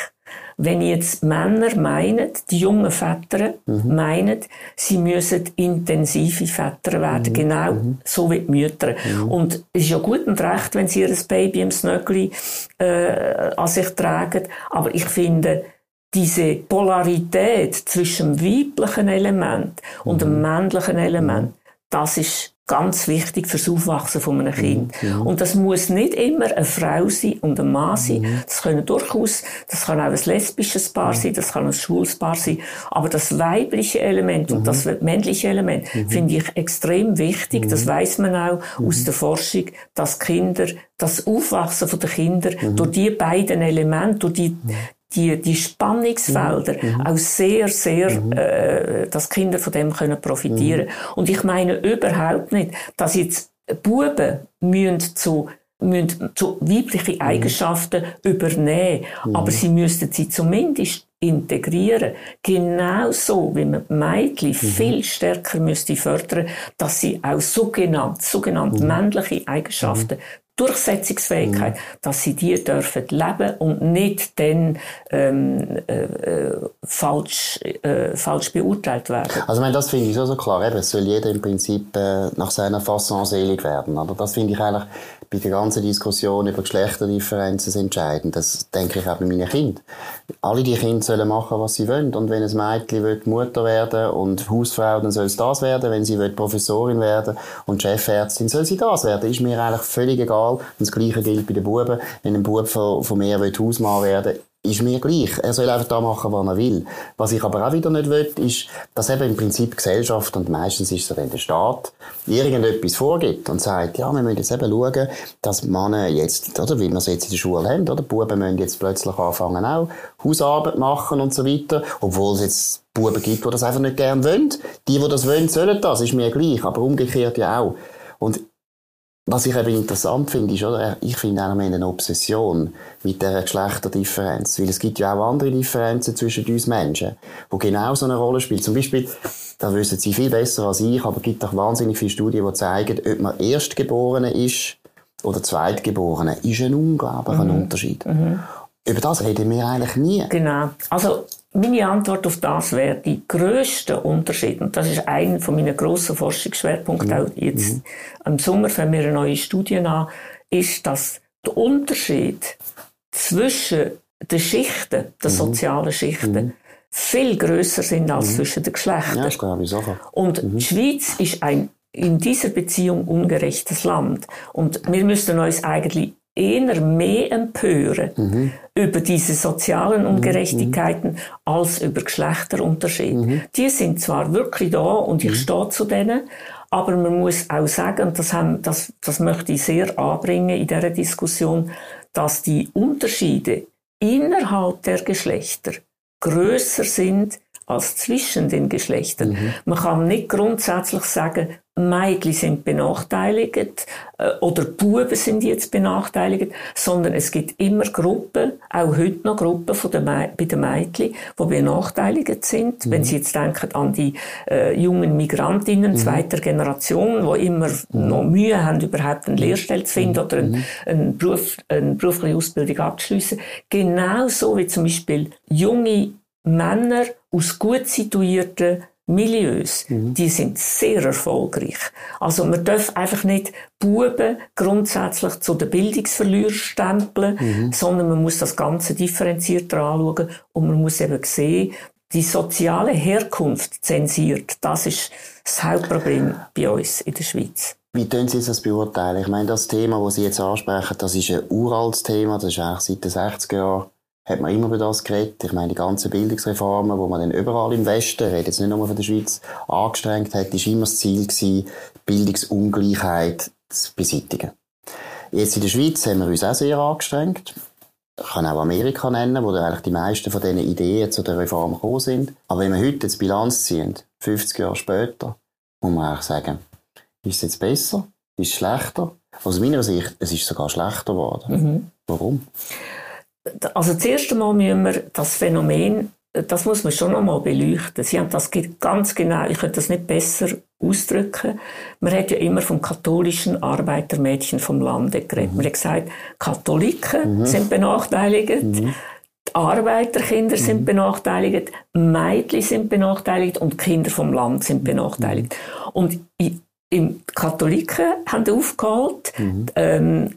wenn jetzt Männer meinen, die jungen Väter mhm. meinen, sie müssen intensive Väter werden, mhm. genau mhm. so wie die Mütter. Mhm. Und es ist ja gut und recht, wenn sie ihr Baby im Snöckli äh, an sich tragen, aber ich finde, diese Polarität zwischen dem weiblichen Element und dem mhm. männlichen Element, das ist ganz wichtig fürs Aufwachsen von einem Kind. Mhm. Und das muss nicht immer eine Frau sein und ein Mann sein. Mhm. Das können durchaus, das kann auch ein lesbisches Paar mhm. sein, das kann ein schwules Paar sein. Aber das weibliche Element und das männliche Element finde ich extrem wichtig. Das weiß man auch aus der Forschung, dass Kinder, das Aufwachsen von den Kindern durch die beiden Elemente, durch die, die, die Spannungsfelder mhm. mhm. auch sehr, sehr, mhm. äh, dass Kinder von dem können profitieren. Mhm. Und ich meine überhaupt nicht, dass jetzt Buben müssen zu müssen zu weibliche mhm. Eigenschaften übernehmen, mhm. aber sie müssten sie zumindest integrieren. Genauso wie man Mädchen mhm. viel stärker müsste fördern, dass sie auch sogenannte, sogenannte mhm. männliche Eigenschaften Durchsetzungsfähigkeit, mhm. dass sie die dürfen leben und nicht dann ähm, äh, äh, falsch, äh, falsch beurteilt werden. Also ich meine, das finde ich so, so klar. Eben, es soll jeder im Prinzip äh, nach seiner Fasson selig werden. Aber das finde ich eigentlich bei der ganzen Diskussion über Geschlechterdifferenzen entscheidend. Das denke ich auch bei meinen Kindern. Alle die Kinder sollen machen, was sie wollen. Und wenn ein Mädchen will Mutter werden und Hausfrau, dann soll es das werden. Wenn sie will Professorin werden und Chefärztin, soll sie das werden. Ist mir eigentlich völlig egal. Und das Gleiche gilt bei den Buben. Wenn ein Bub von, von mir will Hausmann werden ist mir gleich. Er soll einfach da machen, was er will. Was ich aber auch wieder nicht will, ist, dass eben im Prinzip Gesellschaft, und meistens ist es dann der Staat, irgendetwas vorgibt und sagt, ja, wir müssen jetzt eben schauen, dass Männer jetzt, oder wie wir es jetzt in der Schule haben, oder Buben müssen jetzt plötzlich anfangen auch Hausarbeit machen und so weiter, obwohl es jetzt Buben gibt, die das einfach nicht gern wollen. Die, die das wollen, sollen das, ist mir gleich, aber umgekehrt ja auch. Und was ich eben interessant finde, ist, oder, ich finde auch eine Obsession mit dieser Geschlechterdifferenz. Weil es gibt ja auch andere Differenzen zwischen uns Menschen, die genau so eine Rolle spielen. Zum Beispiel, da wissen Sie viel besser als ich, aber es gibt auch wahnsinnig viele Studien, die zeigen, ob man Erstgeborene ist oder Zweitgeborene, ist ein unglaublicher mhm. Unterschied. Mhm. Über das reden wir eigentlich nie. Genau. Also, meine Antwort auf das wäre, die grösste Unterschied, und das ist einer von meinen grossen Forschungsschwerpunkten, mhm. auch jetzt mhm. im Sommer fangen wir eine neue Studie an, ist, dass der Unterschied zwischen den Schichten, den mhm. sozialen Schichten, mhm. viel größer sind als mhm. zwischen den Geschlechtern. Ja, das glaube ich sicher. Und mhm. die Schweiz ist ein in dieser Beziehung ungerechtes Land. Und wir müssten uns eigentlich eher mehr empören mhm. über diese sozialen mhm. Ungerechtigkeiten mhm. als über Geschlechterunterschiede. Mhm. Die sind zwar wirklich da und ich mhm. stehe zu denen, aber man muss auch sagen, und das, haben, das, das möchte ich sehr anbringen in dieser Diskussion, dass die Unterschiede innerhalb der Geschlechter größer sind als zwischen den Geschlechtern. Mhm. Man kann nicht grundsätzlich sagen, Mädchen sind benachteiligt äh, oder Buben sind jetzt benachteiligt, sondern es gibt immer Gruppen, auch heute noch Gruppen von den bei den Mädchen, die benachteiligt sind. Mhm. Wenn Sie jetzt denken an die äh, jungen Migrantinnen mhm. zweiter Generation, die immer mhm. noch Mühe haben, überhaupt eine Lehrstelle zu finden oder eine, mhm. eine, Beruf, eine berufliche Ausbildung abzuschließen. Genauso wie zum Beispiel junge Männer aus gut situierten Milieus, mhm. die sind sehr erfolgreich. Also man darf einfach nicht Buben grundsätzlich zu den Bildungsverlierern stempeln, mhm. sondern man muss das Ganze differenzierter anschauen und man muss eben sehen, die soziale Herkunft zensiert. Das ist das Hauptproblem bei uns in der Schweiz. Wie tun Sie das beurteilen? Ich meine, das Thema, das Sie jetzt ansprechen, das ist ein uraltes Thema, das ist eigentlich seit den 60er Jahren hat man immer über das geredet. Ich meine, die ganzen Bildungsreformen, wo man dann überall im Westen, redet jetzt nicht nur von der Schweiz, angestrengt hat, ist immer das Ziel gewesen, Bildungsungleichheit zu beseitigen. Jetzt in der Schweiz haben wir uns auch sehr angestrengt. Ich kann auch Amerika nennen, wo eigentlich die meisten von diesen Ideen zu der Reform gekommen sind. Aber wenn wir heute jetzt Bilanz ziehen, 50 Jahre später, muss man eigentlich sagen, ist es jetzt besser? Ist es schlechter? Aus meiner Sicht, es ist sogar schlechter geworden. Mhm. Warum? Also zuerst einmal müssen wir das Phänomen, das muss man schon einmal beleuchten. Sie haben das ganz genau, ich könnte das nicht besser ausdrücken. Man hat ja immer vom katholischen Arbeitermädchen vom Lande geredet. Mhm. Man hat gesagt, Katholiken mhm. sind benachteiligt. Mhm. Arbeiterkinder sind mhm. benachteiligt, Mädchen sind benachteiligt und Kinder vom Land sind benachteiligt. Mhm. Und die Katholiken haben aufgeholt, mhm. ähm,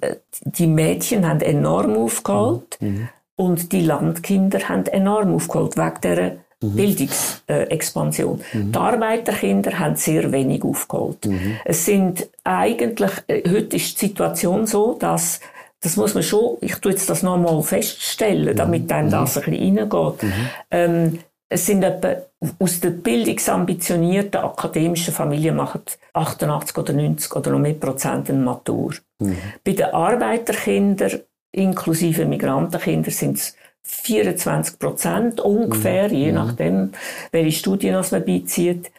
die Mädchen haben enorm aufgeholt mhm. mhm. und die Landkinder haben enorm aufgeholt wegen dieser mhm. Bildungsexpansion. Mhm. Die Arbeiterkinder haben sehr wenig aufgeholt. Mhm. Es sind eigentlich, äh, heute ist die Situation so, dass das muss man schon, ich tue jetzt das nochmal feststellen, damit dann das ein bisschen reingeht. Ähm, es sind etwa aus der bildungsambitionierten akademischen Familie machen 88 oder 90 oder noch mehr Prozent eine Matur. Mhm. Bei den Arbeiterkindern inklusive Migrantenkinder sind es 24 Prozent ungefähr, mhm. je nachdem, welche Studien man beizieht.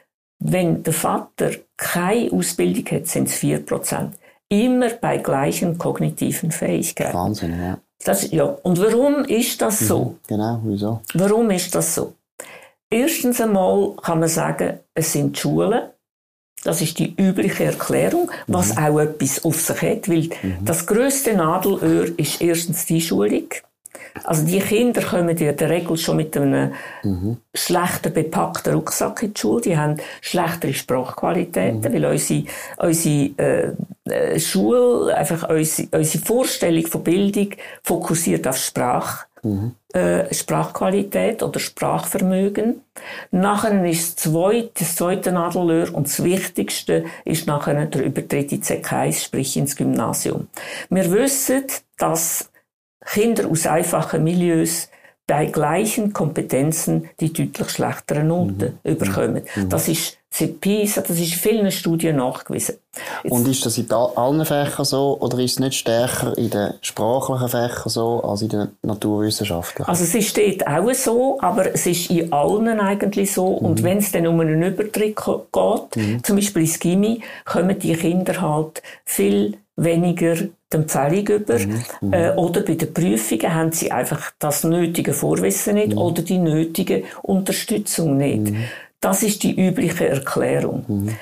Wenn der Vater keine Ausbildung hat, sind es 4 Prozent. Immer bei gleichen kognitiven Fähigkeiten. Wahnsinn, ja. Das, ja. Und warum ist das so? Mhm. Genau, wieso? Warum ist das so? Erstens einmal kann man sagen, es sind Schulen. Das ist die übliche Erklärung, was mhm. auch etwas auf sich hat, weil mhm. das größte Nadelöhr ist erstens die Schulung. Also die Kinder kommen ja in der Regel schon mit einem mhm. schlechter bepackten Rucksack in die Schule. Die haben schlechtere Sprachqualitäten, mhm. weil unsere, unsere äh, äh, Schule, einfach unsere, unsere Vorstellung von Bildung fokussiert auf Sprache. Mhm. Äh, Sprachqualität oder Sprachvermögen. Nachher ist das zweite, das zweite Nadelöhr und das Wichtigste ist nachher der Übertritt in CK1, sprich ins Gymnasium. Wir wissen, dass Kinder aus einfachen Milieus bei gleichen Kompetenzen die deutlich schlechteren Noten mhm. überkommen. Mhm. Das ist seit PISA, das ist in vielen Studien nachgewiesen. Jetzt, und ist das in allen Fächern so oder ist es nicht stärker in den sprachlichen Fächern so als in den naturwissenschaftlichen? Also es ist dort auch so, aber es ist in allen eigentlich so. Mhm. Und wenn es dann um einen Übertritt geht, mhm. zum Beispiel ins Gimmi, kommen die Kinder halt viel weniger die Empfehlung über. Mhm. mhm. Äh, oder bei den Prüfungen haben sie einfach das nötige Vorwissen nicht mhm. oder die nötige Unterstützung nicht. Mhm. Das ist die übliche Erklärung. Mhm.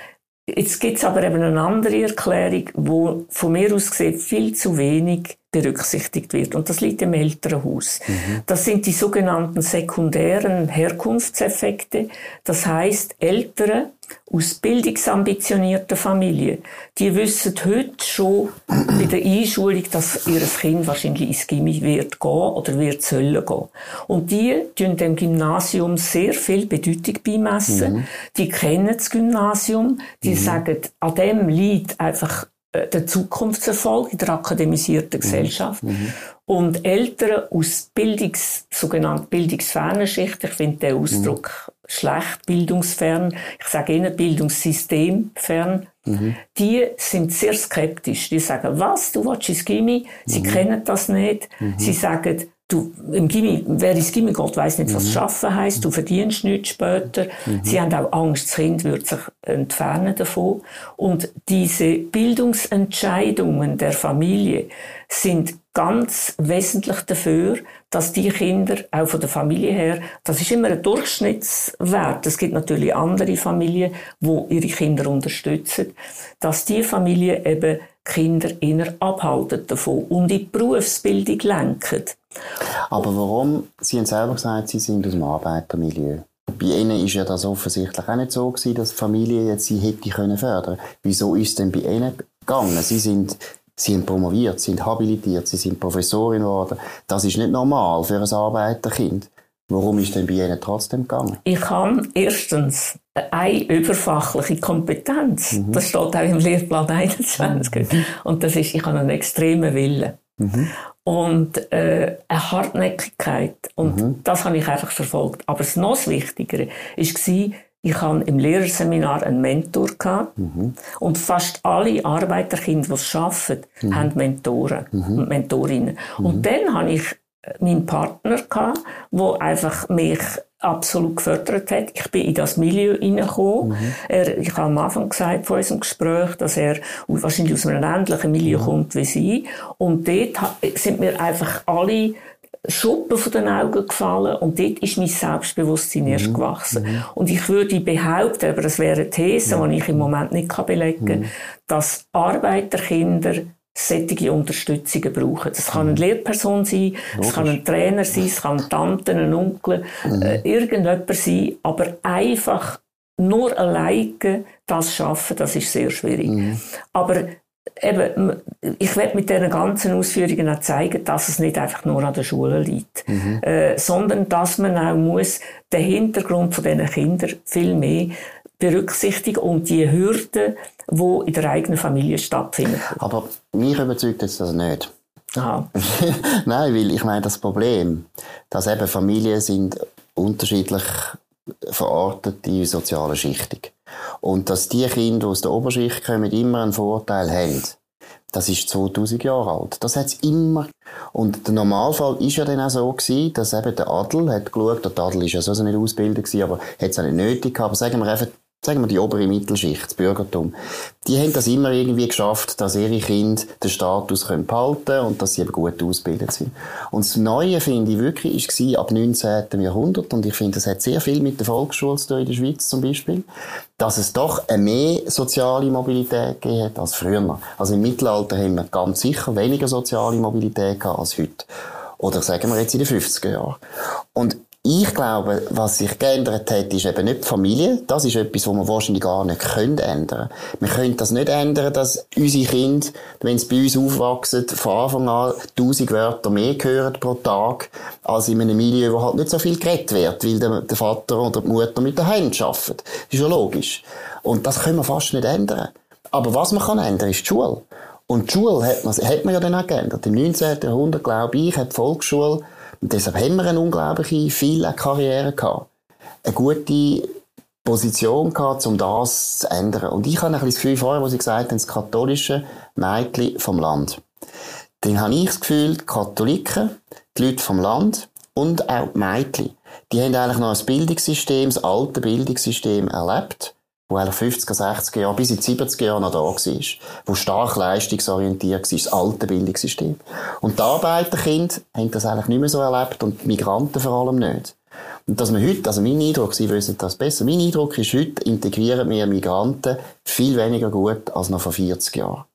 Jetzt gibt es aber eben eine andere Erklärung, wo von mir aus gesehen viel zu wenig berücksichtigt wird. Und das liegt im Elternhaus. Mhm. Das sind die sogenannten sekundären Herkunftseffekte. Das heißt, Eltern aus bildungsambitionierten Familien, die wissen heute schon bei der Einschulung, dass ihr Kind wahrscheinlich ins Gimmi wird gehen oder wird sollen gehen. Und die tun dem Gymnasium sehr viel Bedeutung beimessen. Mhm. Die kennen das Gymnasium, die mhm. sagen, an dem liegt einfach der Zukunftserfolg in der akademisierten mhm. Gesellschaft. Mhm. Und Eltern aus Bildungs, sogenannten bildungsfernen Schicht, ich finde den Ausdruck mhm. schlecht, bildungsfern, ich sage ihnen bildungssystemfern, mhm. die sind sehr skeptisch. Die sagen, was, du willst ins Gimmi? Sie mhm. kennen das nicht. Mhm. Sie sagen, Du, im Gimmi, wer ins Gimmi geht, weiss nicht, was mhm. Schaffen heisst. Du verdienst nichts später. Mhm. Sie haben auch Angst, das Kind wird sich entfernen davon. Und diese Bildungsentscheidungen der Familie sind ganz wesentlich dafür, dass die Kinder, auch von der Familie her, das ist immer ein Durchschnittswert. Es gibt natürlich andere Familien, wo ihre Kinder unterstützen, dass die Familie eben Kinder eher abhalten davon und in die Berufsbildung lenken. Aber warum? Sie haben selber gesagt, Sie sind aus dem Arbeitermilieu. Bei Ihnen ist ja das offensichtlich auch nicht so gewesen, dass die Familie jetzt Sie hätte können fördern. Wieso ist es denn bei Ihnen gegangen? Sie sind Sie sind promoviert, sind habilitiert, Sie sind Professorin geworden. Das ist nicht normal für ein Arbeiterkind. Warum ist denn bei Ihnen trotzdem gegangen? Ich habe erstens eine überfachliche Kompetenz. Mhm. Das steht auch im Lehrplan 21. Mhm. Und das ist, ich habe einen extremen Willen. Mhm. Und äh, eine Hartnäckigkeit. Und mhm. das habe ich einfach verfolgt. Aber das noch Wichtigere war, ich hatte im Lehrerseminar einen Mentor gehabt. Mhm. Und fast alle Arbeiterkinder, die es arbeiten, mhm. haben Mentoren mhm. und Mentorinnen. Und dann habe ich meinen Partner gehabt, der einfach mich absolut gefördert hat. Ich bin in das Milieu hineingekommen. Mhm. Er, ich habe am Anfang gesagt von unserem Gespräch, dass er wahrscheinlich aus einem ähnlichen Milieu mhm. kommt wie sie. Und dort sind mir einfach alle Schuppen von den Augen gefallen und dort ist mein Selbstbewusstsein mhm. erst gewachsen. Mhm. Und ich würde behaupten, aber das wäre eine These, die ich im Moment nicht belegen kann, mhm. dass Arbeiterkinder solche Unterstützungen brauchen. Das kann eine mhm. Lehrperson sein, es kann ein Trainer sein, es kann eine Tante, ein Onkel, mhm. äh, irgendjemand sein, aber einfach nur alleine das schaffen, das ist sehr schwierig. Mhm. Aber eben, ich werde mit diesen ganzen Ausführungen auch zeigen, dass es nicht einfach nur an der Schule liegt, mhm. äh, sondern dass man auch muss den Hintergrund von diesen Kindern viel mehr berücksichtigen und die Hürden, die in der eigenen Familie stattfinden. Aber mich überzeugt jetzt das nicht. Aha. Nein, weil ich meine, das Problem, dass eben Familien sind unterschiedlich verortet in sozialer Schichtung. Und dass die Kinder, die aus der Oberschicht kommen, immer einen Vorteil haben. Das ist 2000 Jahre alt. Das hat es immer. Und der Normalfall ist ja dann auch so gewesen, dass eben der Adel hat geschaut, der Adel ist ja so nicht ausgebildet gewesen, aber hat es auch nicht nötig gehabt. Aber sagen wir einfach, sagen wir die obere Mittelschicht, das Bürgertum, die haben das immer irgendwie geschafft, dass ihre Kinder den Status können behalten und dass sie eben gut ausgebildet sind. Und das Neue, finde ich wirklich, war ab 19. Jahrhundert, und ich finde, das hat sehr viel mit der Volksschule zu tun, in der Schweiz zum Beispiel, dass es doch eine mehr soziale Mobilität gegeben hat als früher. Also im Mittelalter haben wir ganz sicher weniger soziale Mobilität gehabt als heute. Oder sagen wir jetzt in den 50er Jahren. Und ich glaube, was sich geändert hat, ist eben nicht die Familie. Das ist etwas, was wir wahrscheinlich gar nicht können ändern Wir können das nicht ändern, dass unsere Kinder, wenn sie bei uns aufwachsen, von Anfang an tausend Wörter mehr hören pro Tag, als in einem Milieu, wo halt nicht so viel geredet wird, weil der, Vater oder die Mutter mit der Hand arbeiten. Das ist ja logisch. Und das können wir fast nicht ändern. Aber was man kann ändern, ist die Schule. Und die Schule hat man, hat man ja dann auch geändert. Im 19. Jahrhundert, glaube ich, hat die Volksschule und deshalb haben wir eine unglaubliche, viele Karriere gehabt. Eine gute Position gehabt, um das zu ändern. Und ich habe ein bisschen das Gefühl, vorher, wo Sie gesagt haben, das katholische Mädchen vom Land. Dann habe ich das Gefühl, die Katholiken, die Leute vom Land und auch die Mädchen, die haben eigentlich noch ein Bildungssystem, das alte Bildungssystem erlebt wo eigentlich 50er, 60er Jahre, bis in die 70er Jahre noch da war, wo stark leistungsorientiert war, das alte Bildungssystem. Und die Arbeiterkinder haben das eigentlich nicht mehr so erlebt und die Migranten vor allem nicht. Und dass wir heute, also mein Eindruck, Sie wissen das besser, mein Eindruck ist, heute integrieren wir Migranten viel weniger gut als noch vor 40 Jahren.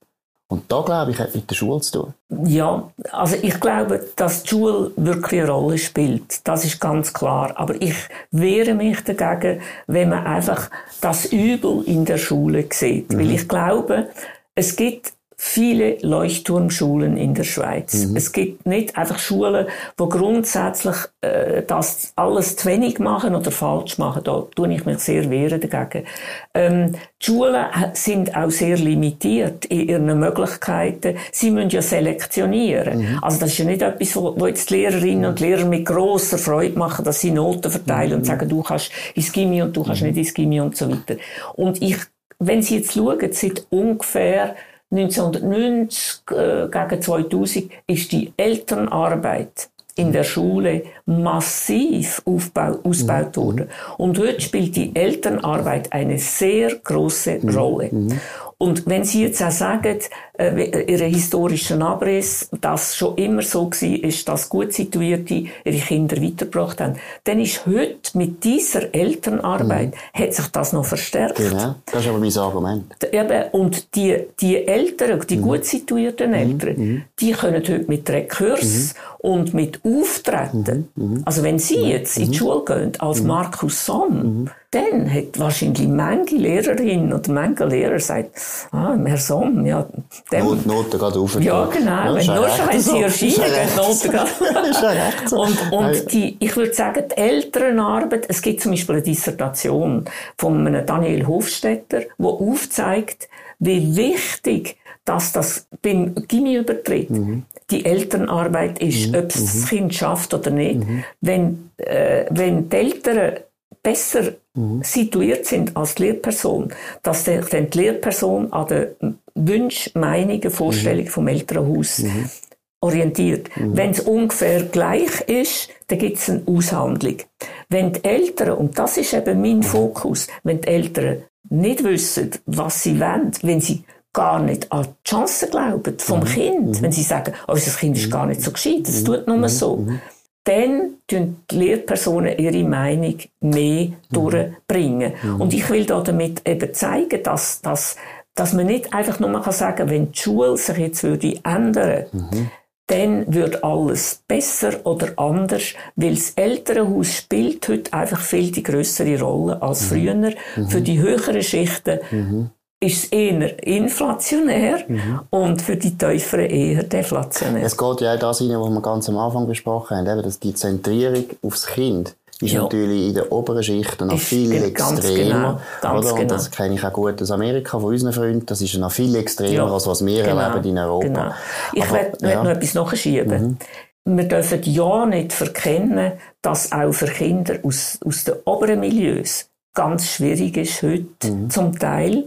Und da, glaube ich, hat mit der Schule zu tun. Ja, also ich glaube, dass die Schule wirklich eine Rolle spielt. Das ist ganz klar. Aber ich wehre mich dagegen, wenn man einfach das Übel in der Schule sieht. Mhm. Weil ich glaube, es gibt viele Leuchtturmschulen in der Schweiz. Mhm. Es gibt nicht einfach Schulen, wo grundsätzlich äh, das alles zu wenig machen oder falsch machen. Da tue ich mich sehr wehren dagegen. Ähm, die Schulen sind auch sehr limitiert in ihren Möglichkeiten. Sie müssen ja selektionieren. Mhm. Also das ist ja nicht etwas, wo, wo jetzt die Lehrerinnen und Lehrer mit großer Freude machen, dass sie Noten verteilen mhm. und sagen, du kannst ins Gimmi und du kannst mhm. nicht ins Gimmi und so weiter. Und ich, wenn Sie jetzt schauen, seit ungefähr 1990 äh, gegen 2000 ist die Elternarbeit in der Schule massiv aufbau, ausgebaut mhm. worden. Und heute spielt die Elternarbeit eine sehr große mhm. Rolle. Mhm. Und wenn Sie jetzt auch sagen, äh, Ihre historischen Abriss, dass schon immer so war, ist, dass gut situierte ihre Kinder weitergebracht haben, dann ist heute mit dieser Elternarbeit, mhm. hat sich das noch verstärkt. Genau, das ist aber mein Argument. Eben, und die, die Eltern, die mhm. gut situierten mhm. Eltern, mhm. die können heute mit Rekurs mhm. und mit Auftreten, mhm. also wenn Sie jetzt in die Schule gehen, als Markus Somm, dann hat wahrscheinlich manche Lehrerin oder manche Lehrer gesagt, ah, Herr Somm, ja, dem, Not, Noten gerade auf. Ja, genau. Ja, wenn, nur schon, wenn sie erscheinen, gehen Noten gerade. so. Und, und die, ich würde sagen, die Elternarbeit, es gibt zum Beispiel eine Dissertation von einem Daniel Hofstetter, wo aufzeigt, wie wichtig dass das beim Gimmi-Übertritt mhm. die Elternarbeit ist, mhm. ob es das mhm. Kind schafft oder nicht. Mhm. Wenn, äh, wenn die Eltern besser mhm. situiert sind als die Lehrperson, dass dann die Lehrperson an den Wünschen, Meinungen, Vorstellungen mhm. vom Elternhaus mhm. orientiert. Mhm. Wenn es ungefähr gleich ist, dann gibt es eine Aushandlung. Wenn die Eltern, und das ist eben mein mhm. Fokus, wenn die Eltern nicht wissen, was sie wollen, wenn sie gar nicht an die Chancen glauben vom mhm. Kind, wenn sie sagen, oh, unser Kind ist gar nicht so gescheit, es tut nur so, dann tun die Lehrpersonen ihre Meinung mehr mhm. durchbringen. Mhm. Und ich will da damit eben zeigen, dass, dass, dass man nicht einfach nur kann sagen, wenn die Schule sich jetzt würde ändern, mhm. dann wird alles besser oder anders, weil das Elternhaus spielt heute einfach viel die größere Rolle als mhm. früher. Mhm. Für die höheren Schichten mhm ist es eher inflationär mhm. und für die Tieferen eher deflationär. Es geht ja auch das rein, was wir ganz am Anfang besprochen haben, eben, dass die Zentrierung aufs Kind ist ja. natürlich in der oberen Schicht noch ist viel extremer. Genau, oder? Und genau. das kenne ich auch gut aus Amerika von unseren Freunden. Das ist noch viel extremer, ja. als was wir genau. erleben in Europa. Genau. Ich werde ja. noch etwas nachschieben. Mhm. Wir dürfen ja nicht verkennen, dass auch für Kinder aus, aus den oberen Milieus ganz schwierig ist heute mhm. zum Teil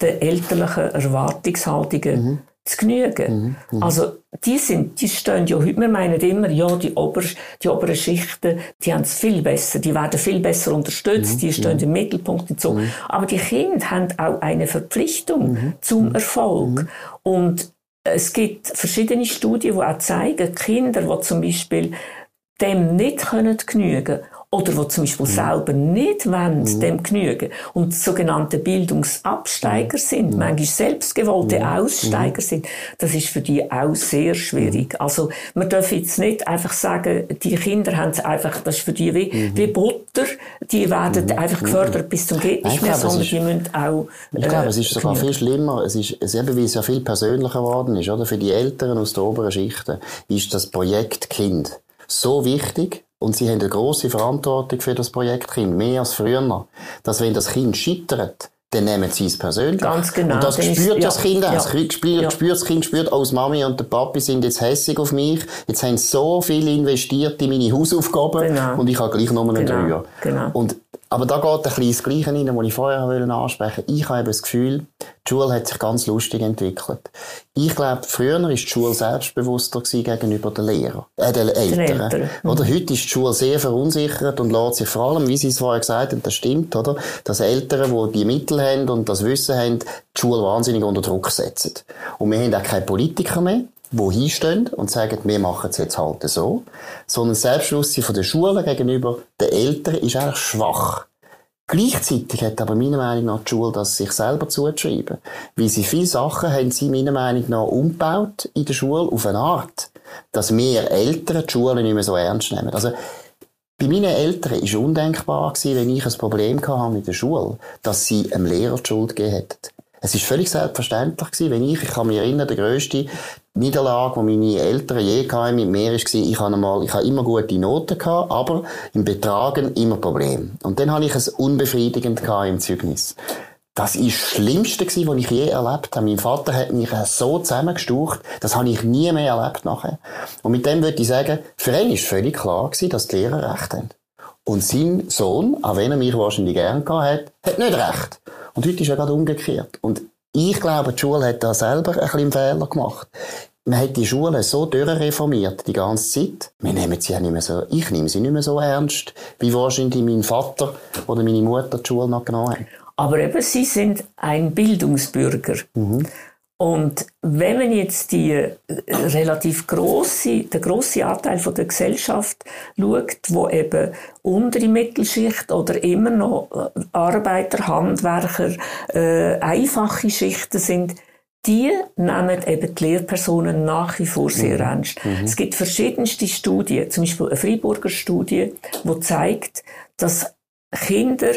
den elterlichen Erwartungshaltungen mhm. zu genügen. Mhm. Mhm. Also, die sind, die stehen ja heute, wir meinen immer, ja, die, Ober, die oberen Schichten, die haben es viel besser, die werden viel besser unterstützt, mhm. die stehen mhm. im Mittelpunkt und so. Aber die Kinder haben auch eine Verpflichtung zum Erfolg. Und es gibt verschiedene Studien, die auch zeigen, Kinder, die zum Beispiel dem nicht können genügen oder die zum Beispiel mhm. selber nicht wollen, mhm. dem genügen und sogenannte Bildungsabsteiger mhm. sind, mhm. manchmal selbstgewollte mhm. Aussteiger mhm. sind, das ist für die auch sehr schwierig. Also man darf jetzt nicht einfach sagen, die Kinder haben es einfach, das ist für die wie, wie Butter, die werden einfach gefördert bis zum geht nicht mehr, sondern ist, die müssen auch äh, Ich glaube, es ist sogar viel schlimmer, es ist, es eben, weil es ja viel persönlicher geworden ist, oder? Für die Eltern aus der oberen Schichten ist das Projekt Kind so wichtig, und sie haben eine grosse Verantwortung für das Projekt Kind, mehr als früher. Dass wenn das Kind scheitert, dann nehmen sie es persönlich. Ganz genau. Und das spürt das Kind auch. Ja. Das spürt, ja. spürt, das Kind spürt, oh, Mami und der Papi sind jetzt hässig auf mich. Jetzt haben sie so viel investiert in meine Hausaufgaben. Genau. Und ich habe gleich nur einen genau. Dreier. Genau. Und aber da geht ein bisschen das Gleiche rein, was ich vorher ansprechen wollte. Ich habe eben das Gefühl, die Schule hat sich ganz lustig entwickelt. Ich glaube, früher war die Schule selbstbewusster gegenüber den Lehrern, äh, den Eltern. Eltern. Mhm. Oder heute ist die Schule sehr verunsichert und lässt sich vor allem, wie Sie es vorher gesagt haben, das stimmt, oder? Dass Eltern, die die Mittel haben und das Wissen haben, die Schule wahnsinnig unter Druck setzen. Und wir haben auch keine Politiker mehr die hinstehen und sagen, wir machen es jetzt halt so, sondern das Selbstbewusstsein von der Schule gegenüber den Eltern ist eigentlich schwach. Gleichzeitig hat aber meiner Meinung nach die Schule das sich selber zuzuschreiben. Weil sie viele Sachen haben sie meiner Meinung nach umgebaut in der Schule auf eine Art, dass wir Eltern die Schule nicht mehr so ernst nehmen. Also, bei meinen Eltern war undenkbar, gewesen, wenn ich ein Problem hatte mit der Schule, dass sie einem Lehrer die Schuld gegeben hätten. Es ist völlig selbstverständlich gewesen, wenn ich, ich kann mich erinnern, der grösste Niederlage, die meine Eltern je hatten mit mir, war, ich habe, einmal, ich habe immer gute Noten gehabt, aber im Betragen immer Probleme. Und dann hatte ich es unbefriedigend im Zeugnis. Das ist das Schlimmste, was ich je erlebt habe. Mein Vater hat mich so zusammengestaucht, das habe ich nie mehr erlebt nachher. Und mit dem würde ich sagen, für ihn war völlig klar gewesen, dass die Lehrer recht haben. Und sein Sohn, auch wenn er mich wahrscheinlich gern gehabt hat, hat nicht recht. Und heute ist er gerade umgekehrt. Und ich glaube, die Schule hat da selber ein bisschen Fehler gemacht. Man hat die Schule so reformiert die ganze Zeit. Wir nehmen sie ja nicht mehr so, ich nehme sie nicht mehr so ernst, wie wahrscheinlich mein Vater oder meine Mutter die Schule noch genommen haben. Aber eben, sie sind ein Bildungsbürger. Mhm. Und wenn man jetzt die äh, relativ große, der große Anteil von der Gesellschaft schaut, wo eben untere Mittelschicht oder immer noch äh, Arbeiter, Handwerker, äh, einfache Schichten sind, die nehmen eben die Lehrpersonen nach wie vor sehr mhm. ernst. Mhm. Es gibt verschiedenste Studien, zum Beispiel eine Freiburger Studie, die zeigt, dass Kinder,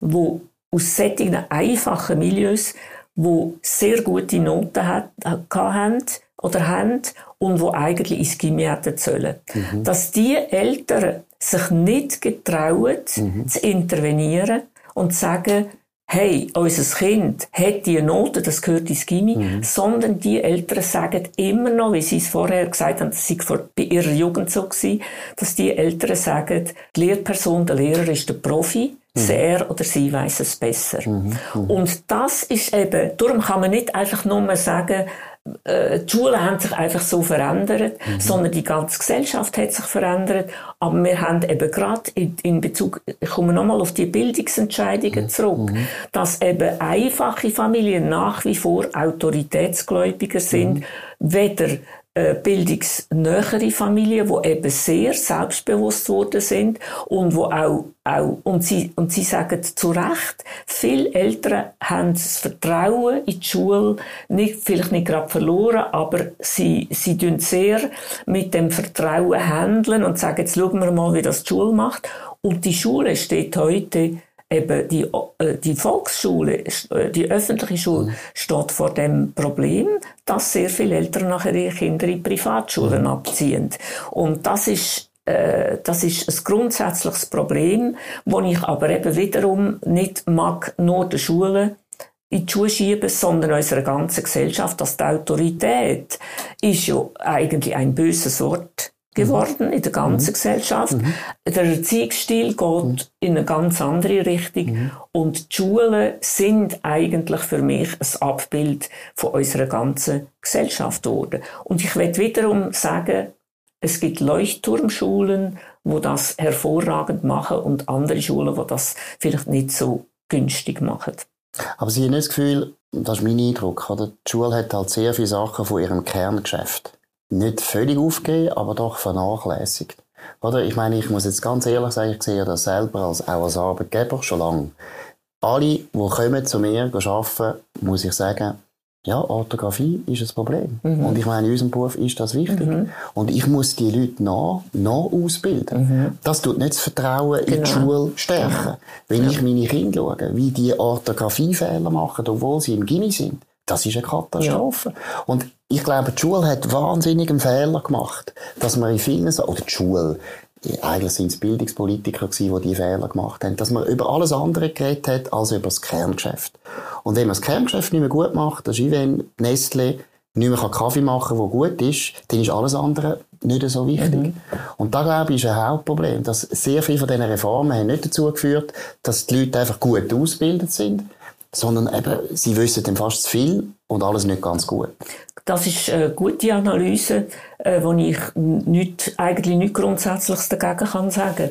die aus solchen einfachen Milieus wo sehr gute Noten hat, hatten oder haben und wo eigentlich ins Gimmi hätten sollen. Mhm. Dass die Eltern sich nicht getrauen, mhm. zu intervenieren und zu sagen, hey, unser Kind hat die Noten, das gehört ins Gimmi, mhm. sondern die Eltern sagen immer noch, wie sie es vorher gesagt haben, das sei bei ihrer Jugend so gewesen, dass die Eltern sagen, die Lehrperson, der Lehrer ist der Profi, Mhm. Er oder sie weiß es besser. Mhm. Mhm. Und das ist eben, darum kann man nicht einfach nur sagen, äh, die Schulen haben sich einfach so verändert, mhm. sondern die ganze Gesellschaft hat sich verändert. Aber wir haben eben gerade in, in, Bezug, ich komme nochmal auf die Bildungsentscheidungen mhm. zurück, mhm. dass eben einfache Familien nach wie vor autoritätsgläubiger sind, weder bildungsnähere Familien, die eben sehr selbstbewusst worden sind und wo auch, auch und sie, und sie sagen zu Recht, viele Eltern haben das Vertrauen in die Schule nicht, vielleicht nicht gerade verloren, aber sie, sie tun sehr mit dem Vertrauen handeln und sagen, jetzt schauen wir mal, wie das die Schule macht. Und die Schule steht heute eben die, äh, die Volksschule, äh, die öffentliche Schule, mhm. steht vor dem Problem, dass sehr viele Eltern nachher ihre Kinder in Privatschulen mhm. abziehen. Und das ist äh, das ist ein grundsätzliches Problem, wo ich aber eben wiederum nicht mag, nur der Schule in die Schuhe schieben, sondern unserer ganzen Gesellschaft, dass die Autorität ist ja eigentlich ein böses Wort geworden mhm. in der ganzen mhm. Gesellschaft. Mhm. Der Erziehungsstil geht mhm. in eine ganz andere Richtung mhm. und die Schulen sind eigentlich für mich ein Abbild von unserer ganzen Gesellschaft geworden. Und ich will wiederum sagen, es gibt Leuchtturmschulen, wo das hervorragend machen und andere Schulen, wo das vielleicht nicht so günstig machen. Aber Sie haben nicht das Gefühl, das ist mein Eindruck, oder? die Schule hat halt sehr viele Sachen von ihrem Kerngeschäft nicht völlig aufgegeben, aber doch vernachlässigt. Oder? Ich meine, ich muss jetzt ganz ehrlich sagen, ich sehe das selber als, auch als Arbeitgeber schon lange. Alle, die kommen zu mir arbeiten, muss ich sagen, ja, Orthographie ist ein Problem. Mhm. Und ich meine, in unserem Beruf ist das wichtig. Mhm. Und ich muss die Leute noch, noch ausbilden. Mhm. Das tut nicht das Vertrauen genau. in die genau. Schule stärken. Genau. Wenn ja. ich meine Kinder schaue, wie die Orthographiefehler machen, obwohl sie im Gimmi sind, das ist eine Katastrophe. Ja. Und ich glaube, die Schule hat wahnsinnig einen Fehler gemacht, dass man in vielen Sachen, oder die Schule, eigentlich sind es Bildungspolitiker gewesen, die die Fehler gemacht haben, dass man über alles andere geredet hat, als über das Kerngeschäft. Und wenn man das Kerngeschäft nicht mehr gut macht, das ist wie wenn Nestle nicht mehr Kaffee machen kann, der gut ist, dann ist alles andere nicht so wichtig. Mhm. Und da, glaube ich, ist ein Hauptproblem, dass sehr viele von diesen Reformen haben nicht dazu geführt, dass die Leute einfach gut ausgebildet sind, sondern eben, sie wissen dann fast zu viel und alles nicht ganz gut. Das ist eine gute Analyse, äh, wo ich nicht, eigentlich nicht Grundsätzliches dagegen kann sagen.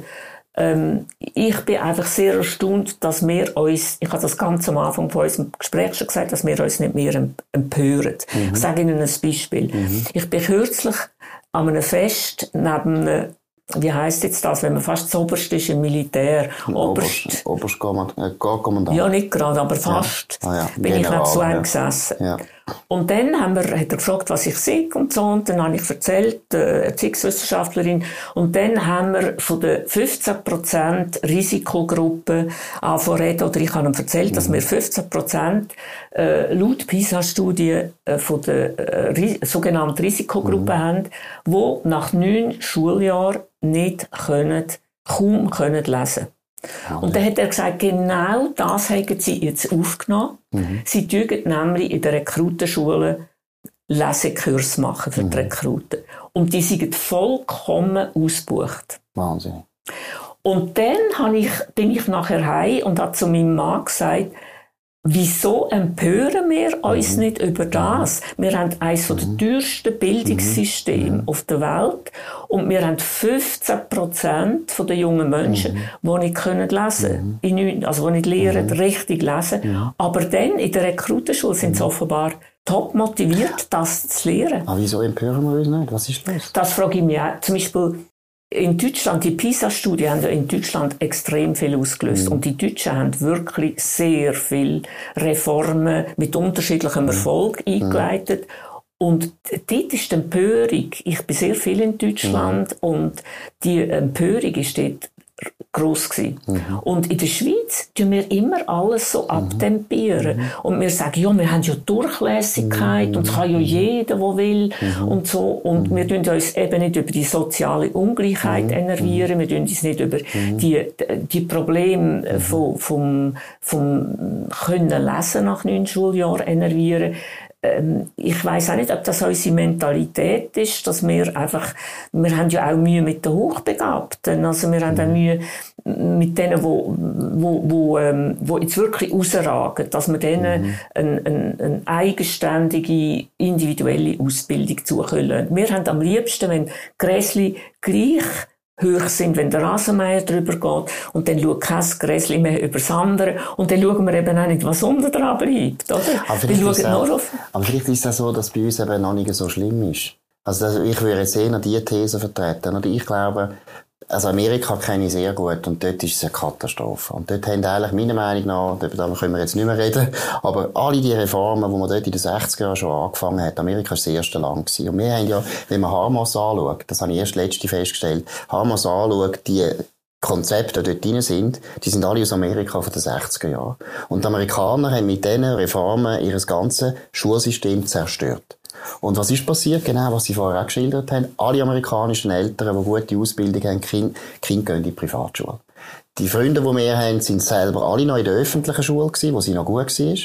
Ähm, ich bin einfach sehr erstaunt, dass wir uns, ich habe das ganz am Anfang von unserem Gespräch schon gesagt, dass wir uns nicht mehr empören. Mhm. Ich sage Ihnen ein Beispiel. Mhm. Ich bin kürzlich an einem Fest neben einem wie heißt jetzt das, wenn man fast das Oberste ist im Militär? Oberst, Oberstkommandant. Äh, ja, nicht gerade, aber fast. Ja. Ah, ja. Bin General, ich noch zu einem ja. gesessen. Und dann haben wir, hat er gefragt, was ich sehe und so. Und dann habe ich erzählt, äh, Erziehungswissenschaftlerin. Und dann haben wir von der 15% Risikogruppe angefangen oder ich habe ihm erzählt, mhm. dass wir 15% äh, laut PISA-Studie äh, von der äh, sogenannten Risikogruppe mhm. haben, die nach neun Schuljahren nicht können, kaum können lesen und dann hat er gesagt, genau das haben sie jetzt aufgenommen. Mhm. Sie tun nämlich in der Rekrutenschule Lesekurs machen für die mhm. Rekruten. Und die sind vollkommen ausgebucht. Wahnsinn. Und dann ich, bin ich nachher heim und habe zu meinem Mann gesagt, Wieso empören wir uns mhm. nicht über das? Wir haben eines der mhm. teuersten Bildungssysteme mhm. auf der Welt und wir haben 15 Prozent der jungen Menschen, mhm. die nicht können lesen können, also die nicht lernen, mhm. richtig lesen. Aber dann in der Rekrutenschule sind sie offenbar top motiviert, das zu lernen. Aber wieso empören wir uns nicht? Was ist los? Das frage ich mich auch. Zum Beispiel in Deutschland, die PISA-Studie haben in Deutschland extrem viel ausgelöst. Mhm. Und die Deutschen haben wirklich sehr viel Reformen mit unterschiedlichem mhm. Erfolg mhm. eingeleitet. Und dort ist die Empörung, ich bin sehr viel in Deutschland mhm. und die Empörung ist dort gross gewesen. Mhm. Und in der Schweiz tun wir immer alles so mhm. abtempieren. Mhm. Und wir sagen, ja, wir haben ja Durchlässigkeit und es kann ja mhm. jeder, der will mhm. und so. Und wir tun uns eben nicht über die soziale Ungleichheit enervieren, wir tun uns nicht über die, die Probleme vom, vom, vom Können lesen nach neun Schuljahren enervieren ähm, ich weiß auch nicht, ob das unsere Mentalität ist, dass wir einfach, wir haben ja auch Mühe mit den Hochbegabten, also wir haben auch mhm. Mühe mit denen, wo, wo, wo, ähm, wo jetzt wirklich rausragen, dass wir denen mhm. eine, eine, eine eigenständige, individuelle Ausbildung zukommen. Wir haben am liebsten, wenn Gräsli gleich hoch sind, wenn der Rasenmäher drüber geht und dann schaut kein Gräsli mehr über das andere und dann schauen wir eben auch nicht, was unten dran bleibt, oder? Aber vielleicht, auch, aber vielleicht ist es auch so, dass bei uns eben noch nicht so schlimm ist. Also ich würde jetzt eher die These vertreten. Oder ich glaube, also Amerika kenne ich sehr gut und dort ist es eine Katastrophe. Und dort haben eigentlich meiner Meinung nach, darüber können wir jetzt nicht mehr reden, aber alle die Reformen, die man dort in den 60er Jahren schon angefangen hat, Amerika war das erste Land gewesen. Und wir haben ja, wenn man Hamas anschaut, das habe ich erst letzte festgestellt, Hamas anschaut, die Konzepte, die dort drin sind, die sind alle aus Amerika von den 60er Jahren. Und die Amerikaner haben mit diesen Reformen ihr ganzes Schulsystem zerstört. Und was ist passiert? Genau, was Sie vorher auch geschildert haben. Alle amerikanischen Eltern, die gute Ausbildung haben, Kinder, Kinder gehen in die Privatschule. Die Freunde, die wir haben, sind selber alle noch in der öffentlichen Schule gewesen, wo sie noch gut war.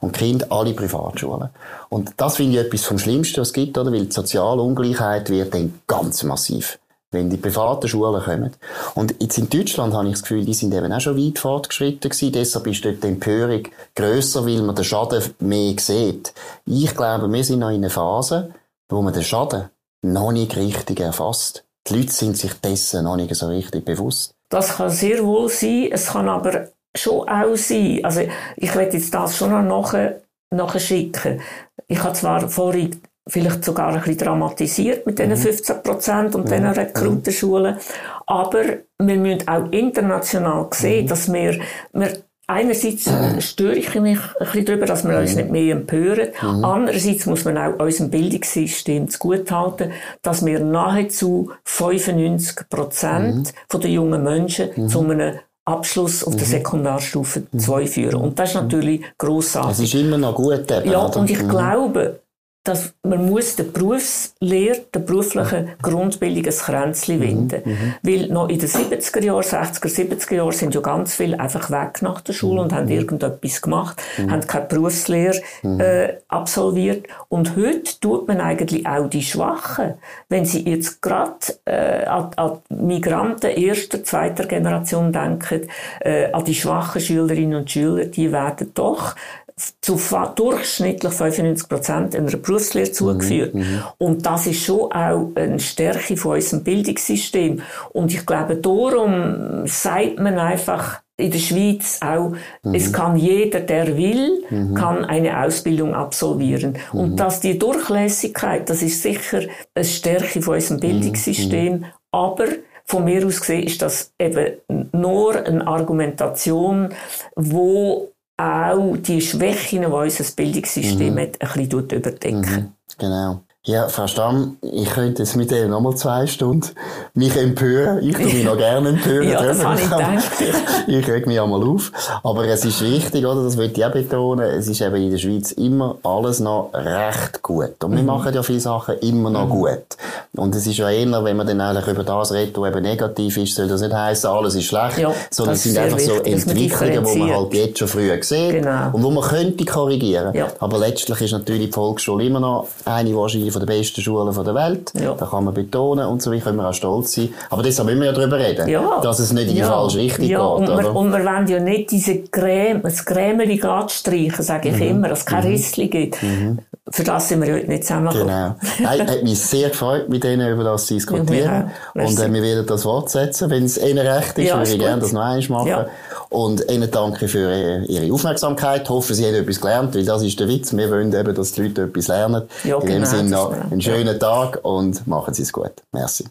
Und die Kinder alle Privatschulen. Und das finde ich etwas vom Schlimmsten, was es gibt, oder? Weil die soziale Ungleichheit wird dann ganz massiv wenn die privaten Schulen kommen. Und jetzt in Deutschland habe ich das Gefühl, die sind eben auch schon weit fortgeschritten gewesen. Deshalb ist dort die Empörung grösser, weil man den Schaden mehr sieht. Ich glaube, wir sind noch in einer Phase, wo man den Schaden noch nicht richtig erfasst. Die Leute sind sich dessen noch nicht so richtig bewusst. Das kann sehr wohl sein. Es kann aber schon auch sein. Also, ich werde jetzt das schon noch nachher, nachher schicken. Ich habe zwar vorhin vielleicht sogar ein bisschen dramatisiert mit diesen 15 mhm. Prozent und mhm. diesen Rekrutenschulen. Aber wir müssen auch international sehen, mhm. dass wir, wir Einerseits mhm. störe ich mich ein bisschen darüber, dass wir uns mhm. nicht mehr empören. Mhm. Andererseits muss man auch unserem Bildungssystem zugutehalten, dass wir nahezu 95 Prozent mhm. der jungen Menschen mhm. zu einem Abschluss auf der Sekundarstufe 2 führen. Und das ist natürlich grossartig. Das ist immer noch gut. Eben, ja, und ich glaube, dass man muss der Berufslehre, der beruflichen Grundbildung ein Kränzchen mhm, winden. Mhm. Weil noch in den 70er Jahren, 60er, 70er Jahren sind ja ganz viele einfach weg nach der Schule mhm. und haben mhm. irgendetwas gemacht, mhm. haben keine Berufslehre mhm. äh, absolviert. Und heute tut man eigentlich auch die Schwachen, wenn sie jetzt gerade äh, an, an Migranten erster, zweiter Generation denken, äh, an die schwachen Schülerinnen und Schüler, die werden doch zu durchschnittlich 95 Prozent einer Berufslehre zugeführt. Mhm, mhm, und das ist schon auch eine Stärke von unserem Bildungssystem. Und ich glaube, darum sagt man einfach in der Schweiz auch, mhm. es kann jeder, der will, mhm. kann eine Ausbildung absolvieren. Mhm. Und dass die Durchlässigkeit, das ist sicher eine Stärke von unserem mhm, Bildungssystem, aber von mir aus gesehen ist das eben nur eine Argumentation, wo auch die Schwächen, die unser Bildungssystem Mhm. hat, ein bisschen überdecken. Genau. Ja, Frau Stamm, ich könnte jetzt mit Ihnen nochmal zwei Stunden mich empören. Ich tue mich noch gerne empören. Ja, das ich gedacht. ich reg mich einmal auf. Aber es ist wichtig, oder? Das will ich auch betonen. Es ist eben in der Schweiz immer alles noch recht gut. Und wir Mhm. machen ja viele Sachen immer noch gut. Und es ist ja eher, wenn man dann eigentlich über das redet, was eben negativ ist, soll das nicht heißen, alles ist schlecht. Ja, sondern es sind einfach so wichtig, man Entwicklungen, die man halt jetzt schon früher sieht. Genau. Und wo man könnte korrigieren. Ja. Aber letztlich ist natürlich die Volksschule immer noch eine wahrscheinlich von der besten Schulen von der Welt. Ja. Da kann man betonen und so, wie können wir auch stolz sein. Aber deshalb müssen wir ja darüber reden. Ja. Dass es nicht in die ja. falsche Richtung ja, geht, und wir, und wir wollen ja nicht diese Creme, das Cremeli glatt streichen, sage Mhm. ich immer, dass es kein Rissli gibt. Für das sind wir heute nicht zusammengekommen. Genau. Hey, hat mich sehr gefreut, mit Ihnen über das zu diskutieren. Ja, und äh, wir werden das fortsetzen, wenn es Ihnen recht ist, Ja, würde ich gerne das noch einmal machen. Ja. Und Ihnen danke für äh, Ihre Aufmerksamkeit. Hoffe, Sie haben etwas gelernt, weil das ist der Witz. Wir wollen eben, dass die Leute etwas lernen. Ja, In dem genau, Sinne einen schönen Tag und machen Sie es gut. Merci.